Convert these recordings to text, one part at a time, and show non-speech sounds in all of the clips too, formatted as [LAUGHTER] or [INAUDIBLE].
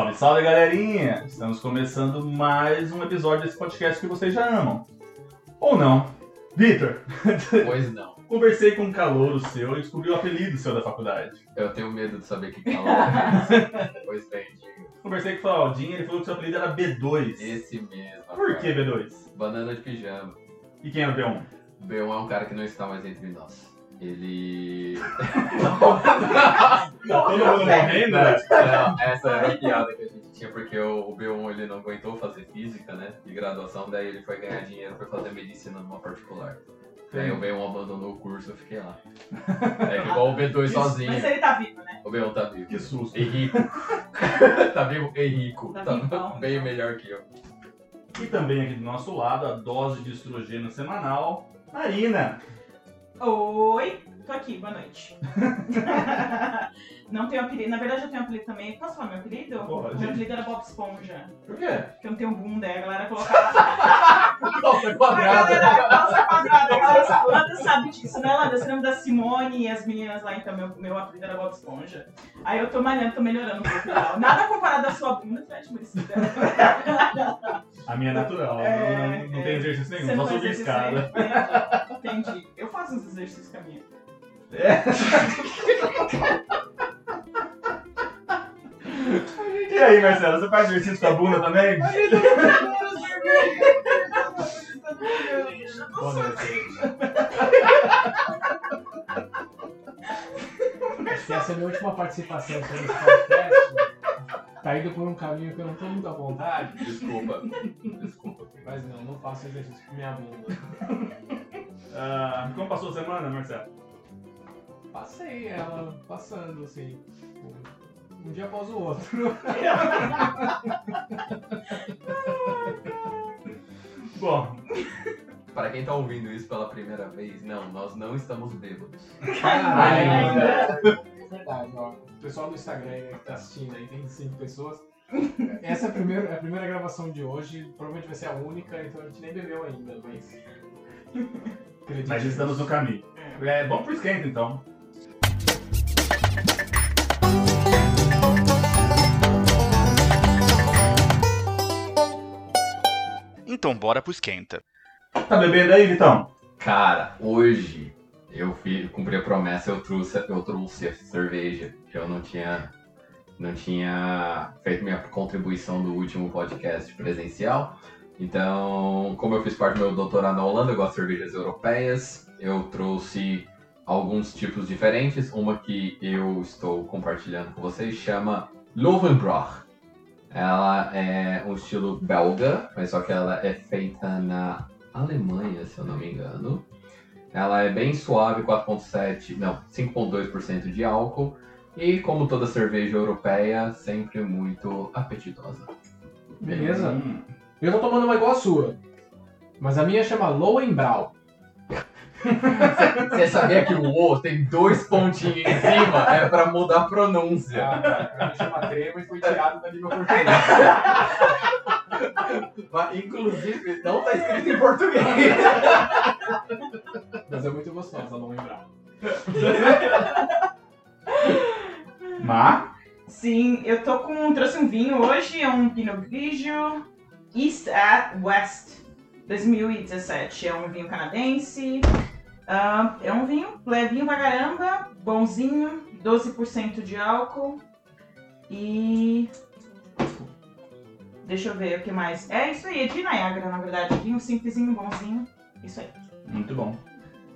Salve, salve galerinha! Estamos começando mais um episódio desse podcast que vocês já amam. Ou não. Vitor, [LAUGHS] Pois não. conversei com um calouro seu e descobri o apelido seu da faculdade. Eu tenho medo de saber que calor é. [LAUGHS] Pois bem, diga. Conversei com o Claudinho e ele falou que seu apelido era B2. Esse mesmo. Por que rapaz. B2? Banana de pijama. E quem era o B1? O B1 é um cara que não está mais entre nós. Ele. Tá todo mundo morrendo, né? Não, essa era a piada que a gente tinha, porque o, o B1 ele não aguentou fazer física, né? De graduação, daí ele foi ganhar dinheiro pra fazer medicina numa particular. Aí o B1 abandonou o curso, eu fiquei lá. É igual o B2 sozinho. Mas ele tá vivo, né? O B1 tá vivo. Que susto. E rico. [LAUGHS] tá vivo e rico. Tá Tá, [LAUGHS] bem melhor que eu. E também aqui do nosso lado, a dose de estrogênio semanal, Marina. Oi, tô aqui, boa noite. [LAUGHS] Não tenho apelido, na verdade eu tenho apelido também. Posso falar meu apelido? Pode. Meu apelido era Bob Esponja. Por quê? Porque eu não tenho bunda, aí a galera colocava. [LAUGHS] Nossa, A quadrada. galera, calça quadrada. A Landa sabe disso, né, Landa? Você lembra da Simone e as meninas lá, então meu, meu apelido era Bob Esponja. Aí eu tô malhando, tô melhorando um pouco. Nada comparado à sua bunda, Fred, mas. A minha é natural, É, não, não é. tem exercício nenhum, só não subir escada. Entendi. Entendi. Eu faço uns exercícios com a minha. É. [LAUGHS] E aí, Marcelo, você faz exercício com a bunda também? Boa noite. Acho que essa é a minha última participação aqui nesse podcast. Tá indo por um caminho que eu não tô muito à vontade, Desculpa. Desculpa. mas não, não faço exercício com minha bunda. Ah, como passou a semana, Marcelo? Passei ela passando, assim, um dia após o outro. [LAUGHS] Bom, Para quem tá ouvindo isso pela primeira vez, não, nós não estamos bêbados. Ainda. É verdade, ó. O pessoal do Instagram aí que tá assistindo aí, tem cinco pessoas. Essa é a primeira, é a primeira gravação de hoje, provavelmente vai ser a única, então a gente nem bebeu ainda, mas. Acredite mas estamos no caminho. É bom pro esquenta, então. Então, bora pro esquenta. Tá bebendo aí, Vitão? Cara, hoje eu fiz, cumpri a promessa, eu trouxe, eu trouxe a cerveja. que Eu não tinha, não tinha feito minha contribuição do último podcast presencial. Então, como eu fiz parte do meu doutorado na Holanda, eu gosto de cervejas europeias. Eu trouxe alguns tipos diferentes. Uma que eu estou compartilhando com vocês chama Lovenbroch. Ela é um estilo belga, mas só que ela é feita na Alemanha, se eu não me engano. Ela é bem suave, 4.7, não, 5.2% de álcool. E como toda cerveja europeia, sempre muito apetitosa. Beleza? Hum. Eu tô tomando uma igual a sua. Mas a minha chama Lowenbrau. Você sabia que o O tem dois pontinhos em cima? É pra mudar a pronúncia. A minha chama Trema e foi tirado da língua portuguesa. Mas, inclusive, não tá escrito em português. Mas é muito gostosa a Lowenbrau. Má? Sim, eu tô com. Trouxe um vinho hoje, é um Pinot Grigio East at West 2017. É um vinho canadense. Ah, é um vinho levinho pra caramba, bonzinho, 12% de álcool. E. Deixa eu ver o que mais. É isso aí, é de Niagara, na verdade. Vinho simplesinho, bonzinho. Isso aí. Muito bom.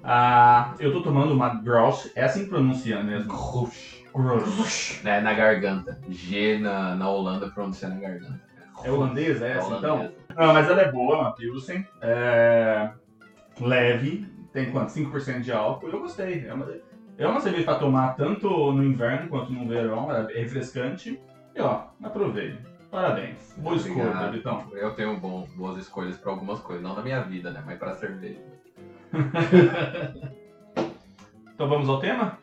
Ah, eu tô tomando uma Grosh, é assim que pronuncia mesmo. Grosh. Grosh. É na garganta. G na, na Holanda pronuncia na garganta. É holandesa essa, É então? holandesa. Não, mas ela é boa, uma Pilsen. É... Leve, tem quanto? 5% de álcool. Eu gostei. É uma, é uma cerveja pra tomar tanto no inverno quanto no verão. É refrescante. E ó, aprovei. Parabéns. Boa escolha, Obrigado. Vitão. Eu tenho bom- boas escolhas pra algumas coisas, não na minha vida, né? Mas pra cerveja. [LAUGHS] Então vamos ao tema?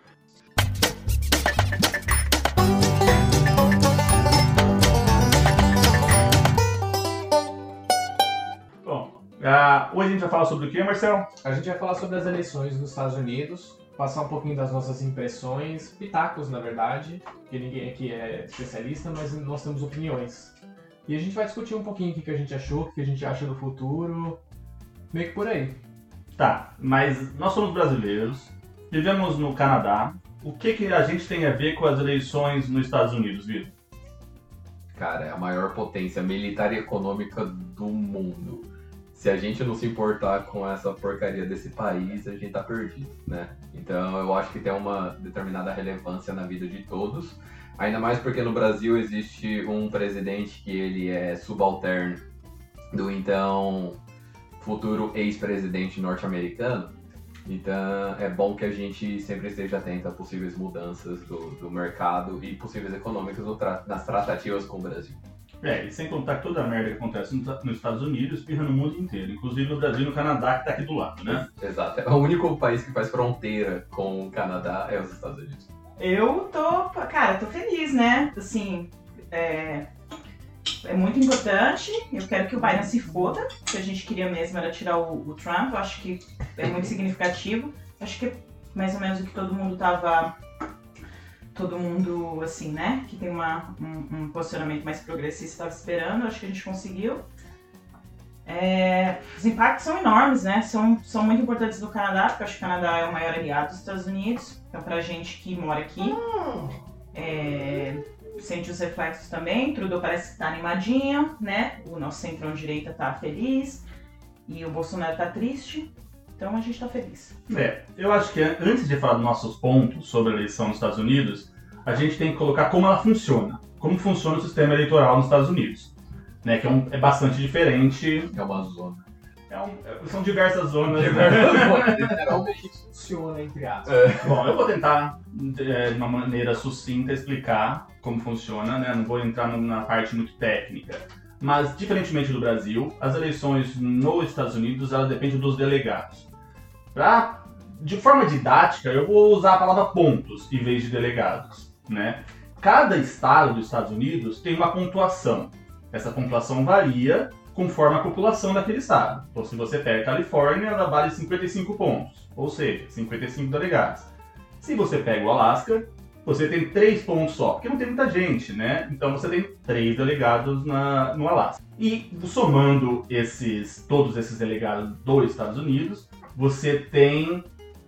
Ah, hoje a gente vai falar sobre o que, Marcel? A gente vai falar sobre as eleições nos Estados Unidos, passar um pouquinho das nossas impressões, pitacos na verdade, que ninguém aqui é especialista, mas nós temos opiniões. E a gente vai discutir um pouquinho o que que a gente achou, o que a gente acha do futuro, meio que por aí. Tá, mas nós somos brasileiros, vivemos no Canadá. O que, que a gente tem a ver com as eleições nos Estados Unidos, Vitor? Cara, é a maior potência militar e econômica do mundo. Se a gente não se importar com essa porcaria desse país, a gente tá perdido, né? Então eu acho que tem uma determinada relevância na vida de todos. Ainda mais porque no Brasil existe um presidente que ele é subalterno do então futuro ex-presidente norte-americano. Então é bom que a gente sempre esteja atento a possíveis mudanças do, do mercado e possíveis econômicas nas tratativas com o Brasil. É, e sem contar que toda a merda que acontece no- nos Estados Unidos espirra no mundo inteiro, inclusive no Brasil e no Canadá, que tá aqui do lado, né? Exato. É o único país que faz fronteira com o Canadá é os Estados Unidos. Eu tô, cara, tô feliz, né? Assim, é, é muito importante. Eu quero que o Biden se foda. O que a gente queria mesmo era tirar o, o Trump. Eu acho que é muito significativo. Acho que é mais ou menos o que todo mundo tava. Todo mundo, assim, né? Que tem uma, um, um posicionamento mais progressista estava esperando. Acho que a gente conseguiu. É, os impactos são enormes, né? São, são muito importantes do Canadá, porque acho que o Canadá é o maior aliado dos Estados Unidos. Então, pra gente que mora aqui, é, sente os reflexos também. Trudeau parece que tá animadinho, né? O nosso centrão-direita tá feliz. E o Bolsonaro tá triste. Então, a gente tá feliz. É, eu acho que an- antes de falar dos nossos pontos sobre a eleição nos Estados Unidos, a gente tem que colocar como ela funciona. Como funciona o sistema eleitoral nos Estados Unidos. Né, que é, um- é bastante diferente. É uma zona. é um- é- são diversas zonas. Literalmente. Funciona, entre aspas. Bom, eu vou tentar, é, de uma maneira sucinta, explicar como funciona, né? Não vou entrar na parte muito técnica. Mas, diferentemente do Brasil, as eleições nos Estados Unidos, elas dependem dos delegados. Pra, de forma didática, eu vou usar a palavra pontos em vez de delegados, né? Cada estado dos Estados Unidos tem uma pontuação. Essa pontuação varia conforme a população daquele estado. Então, se você pega a Califórnia, ela vale 55 pontos, ou seja, 55 delegados. Se você pega o Alasca, você tem 3 pontos só, porque não tem muita gente, né? Então você tem 3 delegados na, no Alasca. E somando esses, todos esses delegados dos Estados Unidos, você tem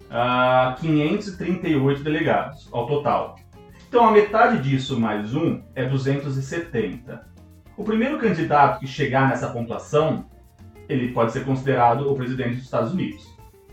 ah, 538 delegados ao total. Então a metade disso mais um é 270. O primeiro candidato que chegar nessa pontuação, ele pode ser considerado o presidente dos Estados Unidos,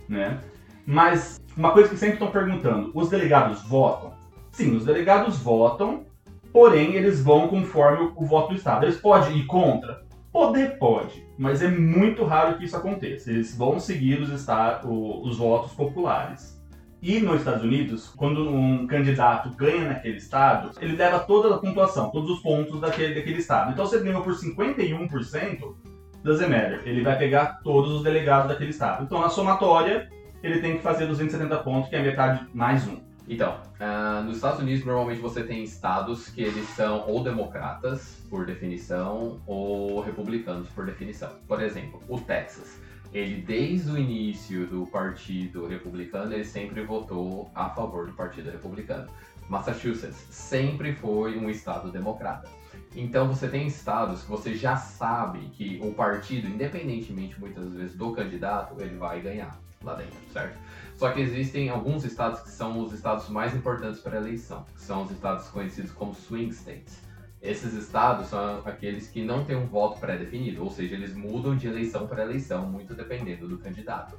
né? Mas uma coisa que sempre estão perguntando, os delegados votam? Sim, os delegados votam, porém eles vão conforme o voto do Estado. Eles podem ir contra? Poder pode, mas é muito raro que isso aconteça. Eles vão seguir os, esta- o- os votos populares. E nos Estados Unidos, quando um candidato ganha naquele estado, ele leva toda a pontuação, todos os pontos daquele, daquele estado. Então, se ele ganhou por 51%, doesn't matter. Ele vai pegar todos os delegados daquele estado. Então, na somatória, ele tem que fazer 270 pontos, que é metade mais um. Então, ah, nos Estados Unidos, normalmente você tem estados que eles são ou democratas, por definição, ou republicanos, por definição. Por exemplo, o Texas. Ele, desde o início do Partido Republicano, ele sempre votou a favor do Partido Republicano. Massachusetts sempre foi um estado democrata. Então você tem estados que você já sabe que o partido, independentemente muitas vezes do candidato, ele vai ganhar lá dentro, certo? Só que existem alguns estados que são os estados mais importantes para a eleição, que são os estados conhecidos como swing states. Esses estados são aqueles que não têm um voto pré-definido, ou seja, eles mudam de eleição para eleição, muito dependendo do candidato.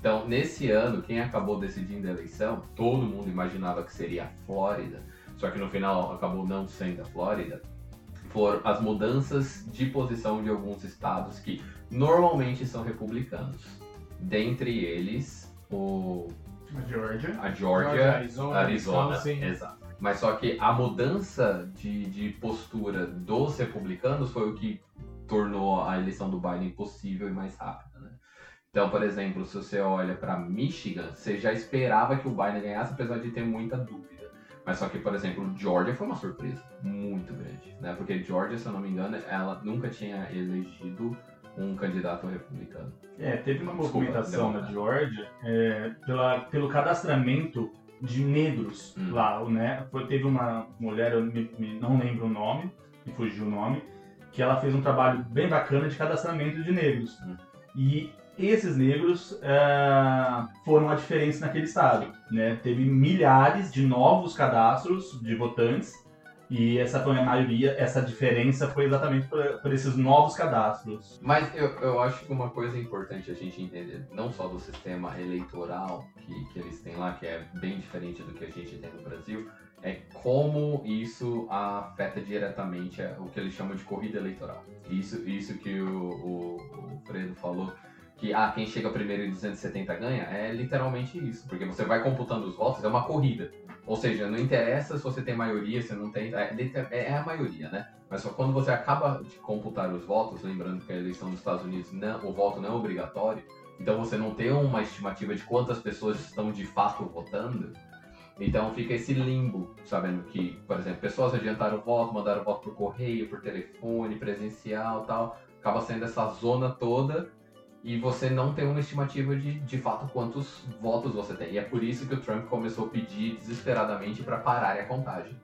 Então, nesse ano, quem acabou decidindo a eleição, todo mundo imaginava que seria a Flórida, só que no final acabou não sendo a Flórida, foram as mudanças de posição de alguns estados que normalmente são republicanos. Dentre eles, o, A Georgia. a Georgia, Georgia, Arizona, Arizona, Wisconsin. exato. Mas só que a mudança de, de postura dos republicanos foi o que tornou a eleição do Biden possível e mais rápida, né? Então, por exemplo, se você olha para Michigan, você já esperava que o Biden ganhasse, apesar de ter muita dúvida. Mas só que, por exemplo, Georgia foi uma surpresa muito grande, né? Porque Georgia, se eu não me engano, ela nunca tinha elegido um candidato republicano. É, teve uma Desculpa, movimentação na. Georgia é, pela, pelo cadastramento de negros Hum. lá, né? Foi, teve uma mulher, eu me- me- não lembro o nome, me fugiu o nome, que ela fez um trabalho bem bacana de cadastramento de negros. Hum. E esses negros é, foram a diferença naquele estado, né? Teve milhares de novos cadastros de votantes e essa foi a maioria, essa diferença foi exatamente por, por esses novos cadastros. Mas eu, eu acho que uma coisa importante a gente entender, não só do sistema eleitoral que, que eles têm lá, que é bem diferente do que a gente tem no Brasil, é como isso afeta diretamente o que eles chamam de corrida eleitoral. Isso, isso que o, o, o Fredo falou, que ah, quem chega primeiro em 270 ganha, é literalmente isso, porque você vai computando os votos, é uma corrida. Ou seja, não interessa se você tem maioria, se não tem. É, liter- é a maioria, né? Mas só quando você acaba de computar os votos, lembrando que a eleição dos Estados Unidos, não, o voto não é obrigatório, então você não tem uma estimativa de quantas pessoas estão de fato votando, então fica esse limbo, sabendo que, por exemplo, pessoas adiantaram o voto, mandaram o voto por correio, por telefone, presencial tal, acaba sendo essa zona toda e você não tem uma estimativa de, de fato quantos votos você tem. E é por isso que o Trump começou a pedir desesperadamente para pararem a contagem.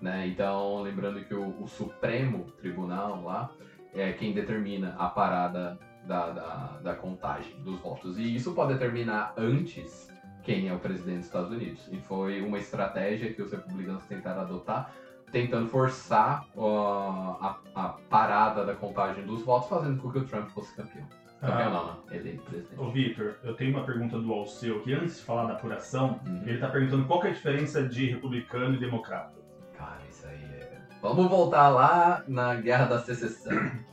Né? Então, lembrando que o, o Supremo Tribunal lá é quem determina a parada da, da, da contagem dos votos. E isso pode determinar antes quem é o presidente dos Estados Unidos. E foi uma estratégia que os republicanos tentaram adotar, tentando forçar ó, a, a parada da contagem dos votos, fazendo com que o Trump fosse campeão. Campeão Ah. não, não. Eleito presidente. Ô Victor, eu tenho uma pergunta do Alceu aqui, antes de falar da apuração, Uhum. ele tá perguntando qual que é a diferença de republicano e democrata. Cara, isso aí é. Vamos voltar lá na Guerra da Secessão. [LAUGHS]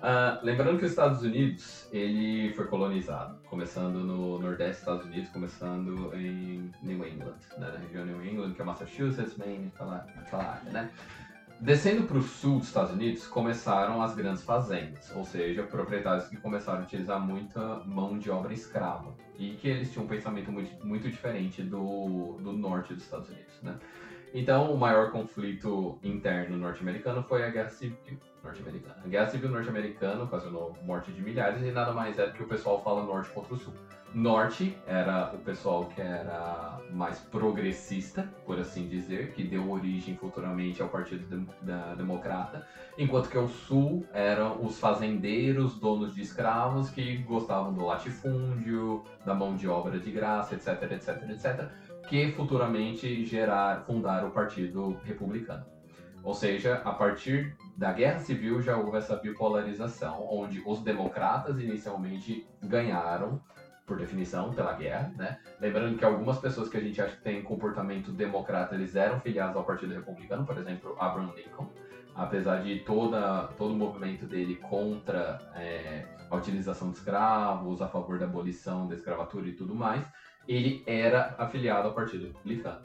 Ah, lembrando que os Estados Unidos ele foi colonizado, começando no Nordeste dos Estados Unidos, começando em New England, né, na região New England, que é Massachusetts, Maine, aquela, aquela área, né? Descendo para o sul dos Estados Unidos, começaram as grandes fazendas, ou seja, proprietários que começaram a utilizar muita mão de obra escrava e que eles tinham um pensamento muito, muito diferente do, do norte dos Estados Unidos, né? Então, o maior conflito interno norte-americano foi a Guerra Civil norte-americana. A Guerra Civil norte-americana ocasionou morte de milhares e nada mais é do que o pessoal fala norte contra o sul. Norte era o pessoal que era mais progressista, por assim dizer, que deu origem futuramente ao Partido da Democrata, enquanto que o sul eram os fazendeiros, donos de escravos que gostavam do latifúndio, da mão de obra de graça, etc, etc, etc, que futuramente gerar, fundaram o Partido Republicano. Ou seja, a partir da Guerra Civil já houve essa bipolarização, onde os democratas inicialmente ganharam, por definição, pela guerra, né? Lembrando que algumas pessoas que a gente acha que têm comportamento democrata, eles eram filiados ao Partido Republicano, por exemplo, Abraham Lincoln, apesar de toda, todo o movimento dele contra é, a utilização de escravos, a favor da abolição da escravatura e tudo mais, ele era afiliado ao Partido Republicano.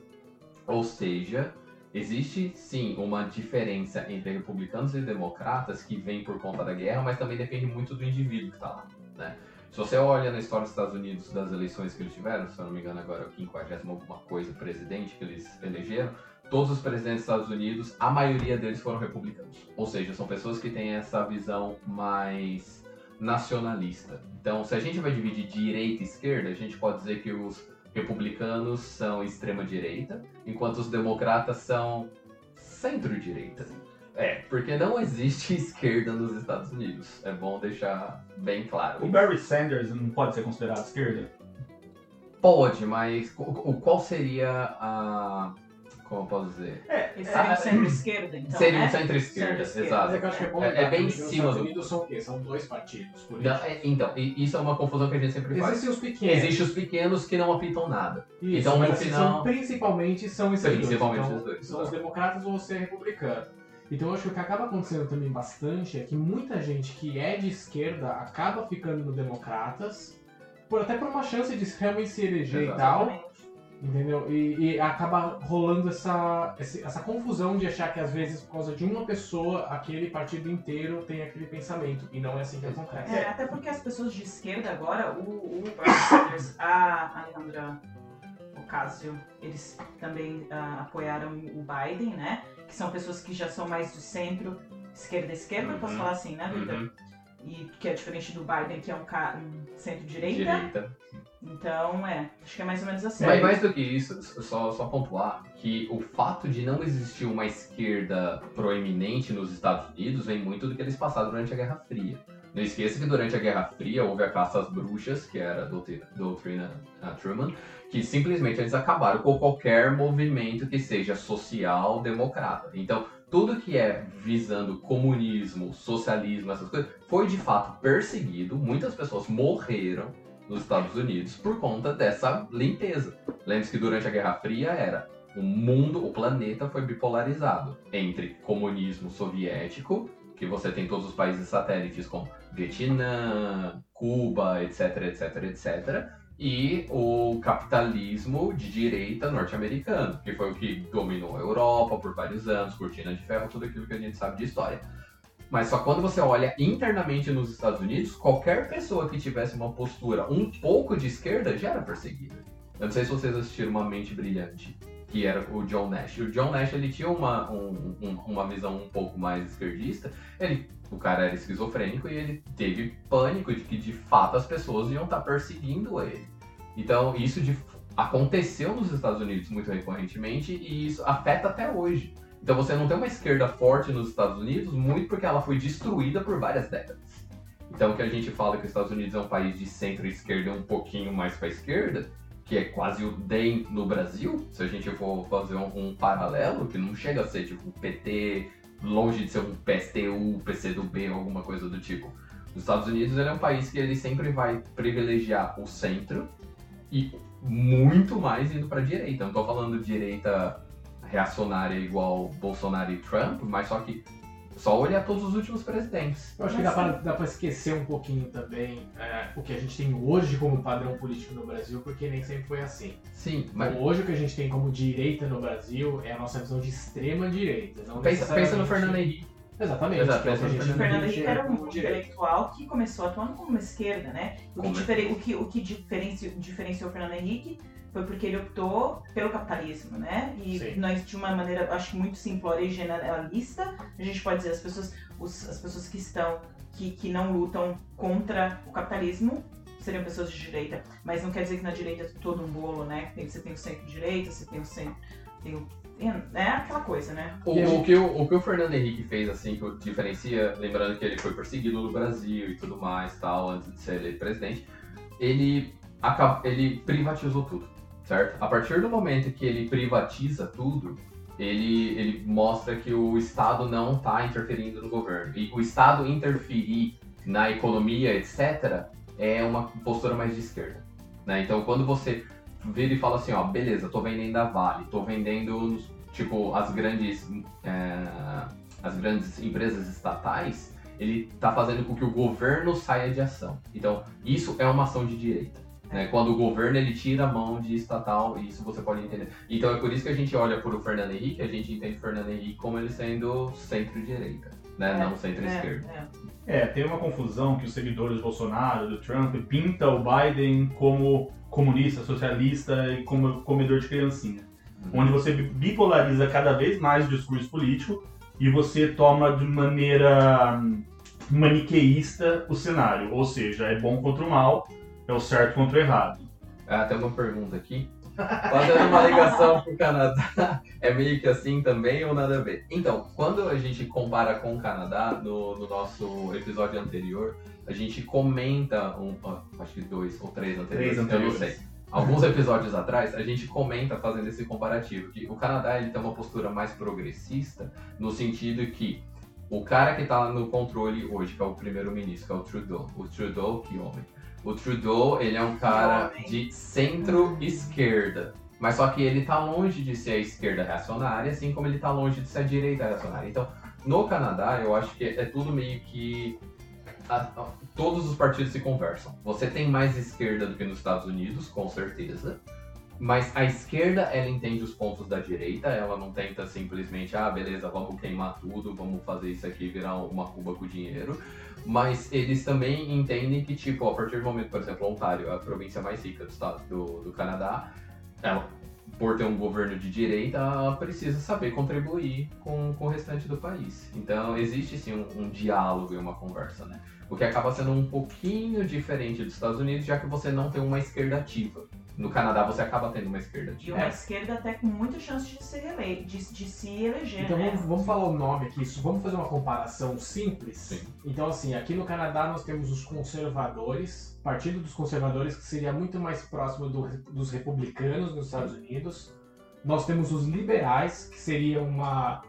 Ou seja, existe sim uma diferença entre republicanos e democratas que vem por conta da guerra, mas também depende muito do indivíduo que está lá. Né? Se você olha na história dos Estados Unidos das eleições que eles tiveram, se eu não me engano agora é o 50 alguma coisa presidente que eles elegeram, todos os presidentes dos Estados Unidos, a maioria deles foram republicanos. Ou seja, são pessoas que têm essa visão mais nacionalista. Então, se a gente vai dividir direita e esquerda, a gente pode dizer que os republicanos são extrema-direita, enquanto os democratas são centro-direita. É, porque não existe [LAUGHS] esquerda nos Estados Unidos. É bom deixar bem claro. O Barry Sanders não pode ser considerado esquerda? Pode, mas o- qual seria a. Como eu posso dizer? É, Ele seria um centro-esquerda, então, seria né? um centro-esquerda, Centro-esquerda. Mas exato. é que eu acho que é bom É- é bem em os cima Estados do- Unidos são o quê? São dois partidos Não, políticos. é- então, e- isso é uma confusão que a gente sempre faz. Existem os pequenos. Existem os pequenos que não apitam nada. Isso, então, mas no assim, final- são, principalmente são esses Principalmente dois. Então, os dois, São os democratas ou você é republicano. Então eu acho que o que acaba acontecendo também bastante é que muita gente que é de esquerda acaba ficando no Democratas, por, até por uma chance de realmente se eleger e tal, Exatamente. entendeu? E, e acaba rolando essa, essa confusão de achar que às vezes por causa de uma pessoa, aquele partido inteiro tem aquele pensamento. E não é assim que acontece. É, até porque as pessoas de esquerda agora, o, o Sanders, a Alejandra Ocasio, eles também ah, apoiaram o Biden, né? Que são pessoas que já são mais do centro, esquerda esquerda, posso Uhum. falar assim, né, Vitor? Uhum. E que é diferente do Biden, que é um, ca- um centro-direita. Direita. Então, é, acho que é mais ou menos assim. Mas mais do que isso, só, só pontuar que o fato de não existir uma esquerda proeminente nos Estados Unidos vem muito do que eles passaram durante a Guerra Fria. Não esqueça que durante a Guerra Fria houve a caça às bruxas, que era a doutrina, doutrina ah, Truman, que simplesmente eles acabaram com qualquer movimento que seja social-democrata. Então, tudo que é visando comunismo, socialismo, essas coisas, foi de fato perseguido. Muitas pessoas morreram nos Estados Unidos por conta dessa limpeza. Lembre-se que durante a Guerra Fria era o mundo, o planeta foi bipolarizado entre comunismo soviético, que você tem todos os países satélites como Vietnã, Cuba, etc, etc, etc, e o capitalismo de direita norte-americano, que foi o que dominou a Europa por vários anos, cortina de ferro, tudo aquilo que a gente sabe de história. Mas só quando você olha internamente nos Estados Unidos, qualquer pessoa que tivesse uma postura um pouco de esquerda já era perseguida. Eu não sei se vocês assistiram Uma Mente Brilhante, que era o John Nash. O John Nash ele tinha uma, um- um- uma visão um pouco mais esquerdista. Ele, o cara era esquizofrênico e ele teve pânico de que de fato as pessoas iam estar perseguindo ele. Então isso de- aconteceu nos Estados Unidos muito recorrentemente e isso afeta até hoje. Então você não tem uma esquerda forte nos Estados Unidos, muito porque ela foi destruída por várias décadas. Então que a gente fala que os Estados Unidos é um país de centro-esquerda um pouquinho mais para esquerda, que é quase o DEM no Brasil, se a gente for fazer um, um paralelo, que não chega a ser tipo PT, longe de ser um PSTU, PCdoB, alguma coisa do tipo. Os Estados Unidos é um país que ele sempre vai privilegiar o centro e muito mais indo para direita. Não tô falando direita reacionária igual Bolsonaro e Trump, mas só que só olhar todos os últimos presidentes. Eu acho que dá pra, dá pra esquecer um pouquinho também é, o que a gente tem hoje como padrão político no Brasil, porque nem sempre foi assim. Sim, mas Então, hoje o que a gente tem como direita no Brasil é a nossa visão de extrema direita. Não pensa, pensa no Fernando Henrique. Exatamente. Exato, que é o que gente Fernando Henrique era um intelectual que começou atuando como uma esquerda, né? O que, difere- o que, o que diferenci- diferenciou o Fernando Henrique foi porque ele optou pelo capitalismo, né? E Sim. nós, de uma maneira, acho que muito simplória e generalista, a gente pode dizer, as pessoas, os- as pessoas que estão, que, que não lutam contra o capitalismo, seriam pessoas de direita. Mas não quer dizer que na direita é todo um bolo, né? Tem- Você tem o centro-direita, você tem o centro... Tem o, é aquela coisa, né? O, o que o, o que o Fernando Henrique fez, assim, que o diferencia, lembrando que ele foi perseguido no Brasil e tudo mais, tal, antes de ser eleito presidente, ele, ele privatizou tudo, certo? A partir do momento que ele privatiza tudo, ele, ele mostra que o Estado não está interferindo no governo. E o Estado interferir na economia, etc., é uma postura mais de esquerda. Né? Então, quando você vira e fala assim, ó, beleza, tô vendendo a Vale, tô vendendo, tipo, as grandes, é, as grandes empresas estatais, ele tá fazendo com que o governo saia de ação. Então, isso é uma ação de direita. Né? Quando o governo ele tira a mão de estatal, isso você pode entender. Então é por isso que a gente olha para o Fernando Henrique, a gente entende o Fernando Henrique como ele sendo centro-direita, né? É, não centro-esquerda. É, é. É, tem uma confusão que os seguidores do Bolsonaro, do Trump, pinta o Biden como comunista, socialista e como comedor de criancinha. Onde você bipolariza cada vez mais o discurso político e você toma de maneira maniqueísta o cenário. Ou seja, é bom contra o mal, é o certo contra o errado. Ah, tem uma pergunta aqui. Fazendo uma ligação pro Canadá, [LAUGHS] é meio que assim também ou nada a ver? Então, quando a gente compara com o Canadá, no, no nosso episódio anterior, a gente comenta, um, ó, acho que dois ou três anteriores, Três eu não anteriores. sei. Alguns episódios atrás, a gente comenta fazendo esse comparativo, que o Canadá ele tem uma postura mais progressista, no sentido que o cara que está no controle hoje, que é o primeiro-ministro, que é o Trudeau, o Trudeau, que homem, o Trudeau, ele é um cara de centro-esquerda. Mas só que ele tá longe de ser a esquerda reacionária, assim como ele tá longe de ser a direita reacionária. Então, No Canadá, eu acho que é tudo meio que. a- a- todos os partidos se conversam. Você tem mais esquerda do que nos Estados Unidos, com certeza. Mas a esquerda, ela entende os pontos da direita, ela não tenta simplesmente, ah, beleza, vamos queimar tudo, vamos fazer isso aqui virar uma cuba com dinheiro. Mas eles também entendem que, tipo, a partir do momento, por exemplo, Ontário, a província mais rica do estado do, do Canadá, ela, por ter um governo de direita, ela precisa saber contribuir com, com o restante do país. Então, existe sim um, um diálogo e uma conversa, né? O que acaba sendo um pouquinho diferente dos Estados Unidos, já que você não tem uma esquerda ativa. No Canadá, você acaba tendo uma esquerda E uma É. esquerda até com muita chance de, ser ele... de, de se eleger, Então né? vamos, vamos falar o nome aqui, isso- vamos fazer uma comparação simples. Sim. Então assim, aqui no Canadá nós temos os conservadores, Partido dos Conservadores, que seria muito mais próximo do- dos republicanos nos Estados Unidos. Nós temos os liberais, que seria uma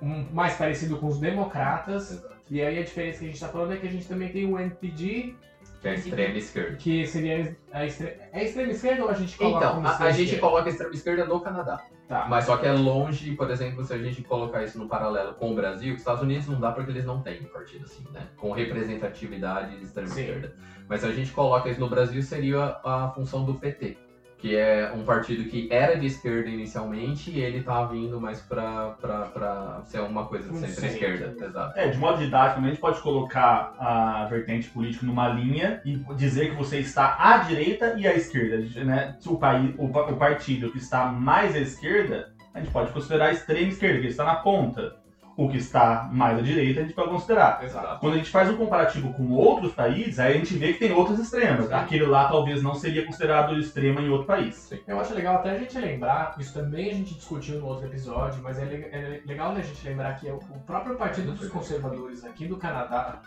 um, mais parecido com os democratas. Exato. E aí a diferença que a gente está falando é que a gente também tem o NPD, Que é a extrema esquerda. que seria a extre... é a extrema esquerda ou a gente coloca Então, a, a gente coloca a extrema esquerda no Canadá. Tá. Mas só que é longe, por exemplo, se a gente colocar isso no paralelo com o Brasil, os Estados Unidos não dá porque eles não têm partido assim, né? Com representatividade de extrema esquerda. Mas se a gente coloca isso no Brasil, seria a função do PT, que é um partido que era de esquerda inicialmente e ele tá vindo mais pra, pra, pra ser uma coisa de centro-esquerda. centro. Exato. É, de modo didático, a gente pode colocar a vertente política numa linha e dizer que você está à direita e à esquerda. Né? Se o, país, o, o partido que está mais à esquerda, a gente pode considerar a extrema esquerda, que está na ponta. O que está mais à direita, a gente pode considerar. Exato. Quando a gente faz um comparativo com outros países, aí a gente vê que tem outros extremos. Sim. Aquele lá talvez não seria considerado extrema em outro país. Eu acho legal até a gente lembrar, isso também a gente discutiu no outro episódio, mas é, é legal a gente lembrar que é o o próprio Partido dos Conservadores aqui do Canadá,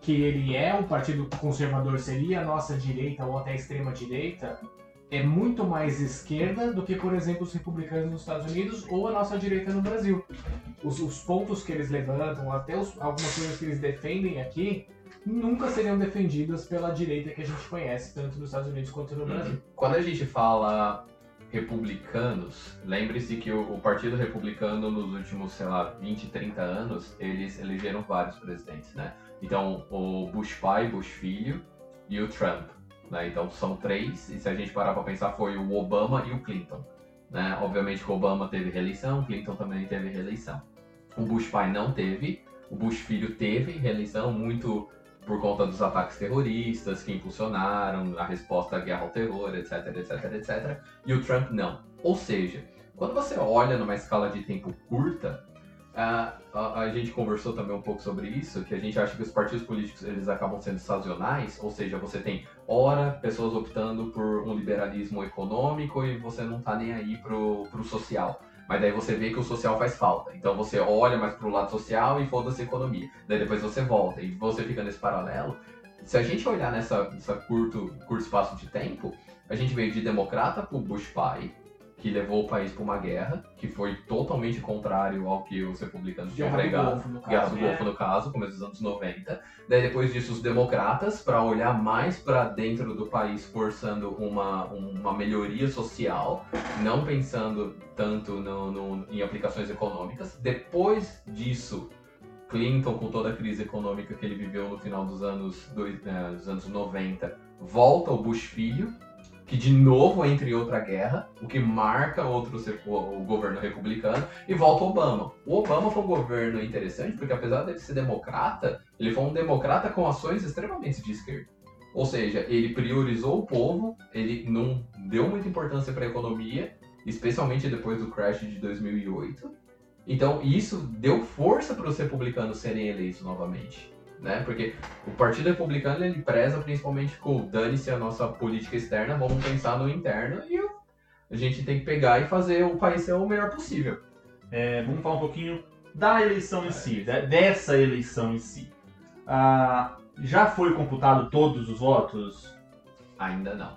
que ele é um partido conservador, seria a nossa direita ou até a extrema direita, é muito mais esquerda do que, por exemplo, os republicanos nos Estados Unidos ou a nossa direita no Brasil. Os, os pontos que eles levantam, até os- algumas coisas que eles defendem aqui, nunca seriam defendidas pela direita que a gente conhece, tanto nos Estados Unidos quanto no Brasil. Quando a gente fala republicanos, lembre-se que o, o Partido Republicano nos últimos, sei lá, 20, 30 anos, eles elegeram vários presidentes, né? Então, o Bush pai, Bush filho e o Trump, né? Então, são três, e se a gente parar para pensar, foi o Obama e o Clinton, né? Obviamente que o Obama teve reeleição, o Clinton também teve reeleição. O Bush pai não teve, o Bush filho teve reeleição, muito por conta dos ataques terroristas que impulsionaram a resposta à guerra ao terror, etc, etc, etc. E o Trump não. Ou seja, quando você olha numa escala de tempo curta, a, a, a gente conversou também um pouco sobre isso, que a gente acha que os partidos políticos eles acabam sendo sazonais, ou seja, você tem ora pessoas optando por um liberalismo econômico e você não tá nem aí pro, pro social. Mas daí você vê que o social faz falta. Então você olha mais pro lado social e foda-se economia. Daí depois você volta e você fica nesse paralelo. Se a gente olhar nessa, nessa curto, curto espaço de tempo, a gente veio de democrata pro Bush pai, que levou o país para uma guerra, que foi totalmente contrário ao que os republicanos tinham pregado. Guerra caso. do né? Golfo, no caso, começo dos anos 90. Daí depois disso, os democratas, para olhar mais para dentro do país, forçando uma, uma melhoria social, não pensando tanto no, no- em aplicações econômicas. Depois disso, Clinton, com toda a crise econômica que ele viveu no final dos anos, dois, eh, dos anos 90, volta o Bush filho, que de novo entra em outra guerra, o que marca outro o, governo republicano, e volta Obama. O Obama foi um governo interessante, porque apesar dele ser democrata, ele foi um democrata com ações extremamente de esquerda. Ou seja, ele priorizou o povo, ele não deu muita importância para a economia, especialmente depois do crash de 2008. Então, isso deu força para os republicanos serem eleitos novamente. Né? Porque o Partido Republicano ele preza principalmente com dane-se a nossa política externa, vamos pensar no interno e a gente tem que pegar e fazer o país ser o melhor possível. É, vamos falar um pouquinho da eleição em si, de- dessa eleição em si. Ah, já foi computado todos os votos? Ainda não.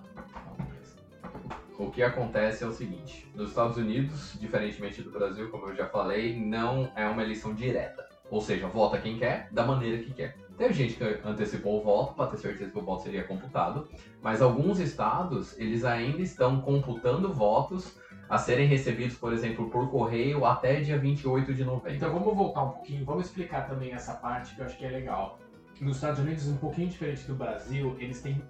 O que acontece é o seguinte: nos Estados Unidos, diferentemente do Brasil, como eu já falei, não é uma eleição direta. Ou seja, vota quem quer, da maneira que quer. Teve gente que antecipou o voto para ter certeza que o voto seria computado, mas alguns estados eles ainda estão computando votos a serem recebidos, por exemplo, por correio até dia 28 de novembro. Então vamos voltar um pouquinho, vamos explicar também essa parte que eu acho que é legal. Nos Estados Unidos, um pouquinho diferente do Brasil, eles têm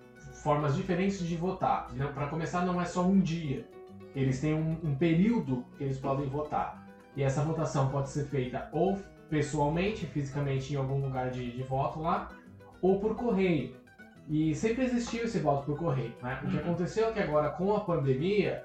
formas diferentes de votar. Para começar, não é só um dia. Eles têm um, um período que eles podem votar. E essa votação pode ser feita ou pessoalmente, fisicamente em algum lugar de, de voto lá, ou por correio. E sempre existiu esse voto por correio. Né? O que Uhum. aconteceu é que agora, com a pandemia,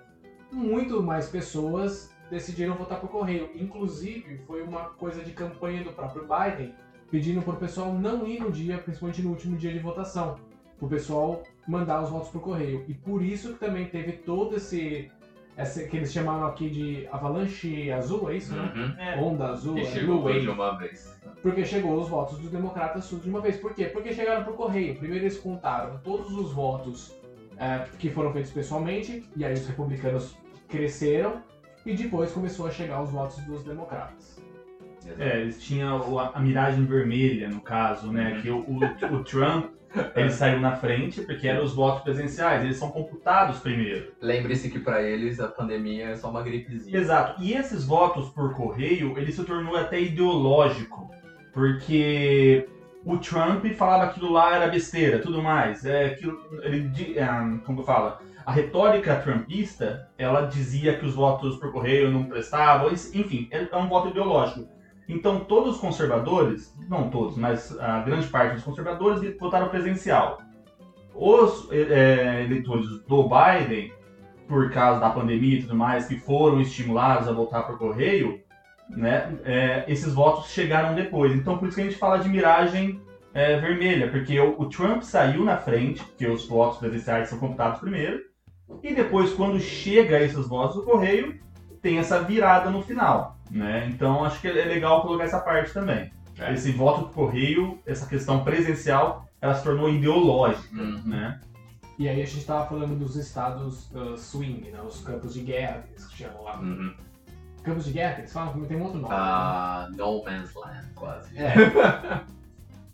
muito mais pessoas decidiram votar por correio. Inclusive, foi uma coisa de campanha do próprio Biden, pedindo para o pessoal não ir no dia, principalmente no último dia de votação, para o pessoal mandar os votos por correio. E por isso que também teve todo esse, esse que eles chamaram aqui de avalanche azul, é isso, né? Uhum. É. Onda azul, E é chegou blue de uma vez. Porque chegou os votos dos democratas sul de uma vez. Por quê? Porque chegaram por correio. Primeiro eles contaram todos os votos é, que foram feitos pessoalmente, e aí os republicanos cresceram, e depois começou a chegar os votos dos democratas. É, eles tinham o- a, a miragem vermelha, no caso, né? Uhum. Que o, o- o Trump, [LAUGHS] ele saiu na frente porque eram os votos presenciais, eles são computados primeiro. Lembre-se que pra eles a pandemia é só uma gripezinha. Exato. E esses votos por correio, ele se tornou até ideológico, porque o Trump falava aquilo lá era besteira, tudo mais. É aquilo, ele, ah, como eu falo, a retórica trumpista, ela dizia que os votos por correio não prestavam, enfim, é é um voto ideológico. Então todos os conservadores, não todos, mas a grande parte dos conservadores votaram presencial. Os eh, eleitores do Biden por causa da pandemia e tudo mais, que foram estimulados a voltar por correio, né, é, esses votos chegaram depois. Então, por isso que a gente fala de miragem é, vermelha, porque o, o Trump saiu na frente, porque os votos presenciais são computados primeiro, e depois, quando chega esses votos do correio, tem essa virada no final. Né? Então, acho que é legal colocar essa parte também. É. Esse voto por correio, essa questão presencial, ela se tornou ideológica. Uhum. Né? E aí a gente estava falando dos estados uh, swing, né? Os campos de guerra, que eles chamam lá. Uhum. Campos de guerra, que eles falam, tem um outro nome. né? Ah, no Man's Land, quase. É. [LAUGHS]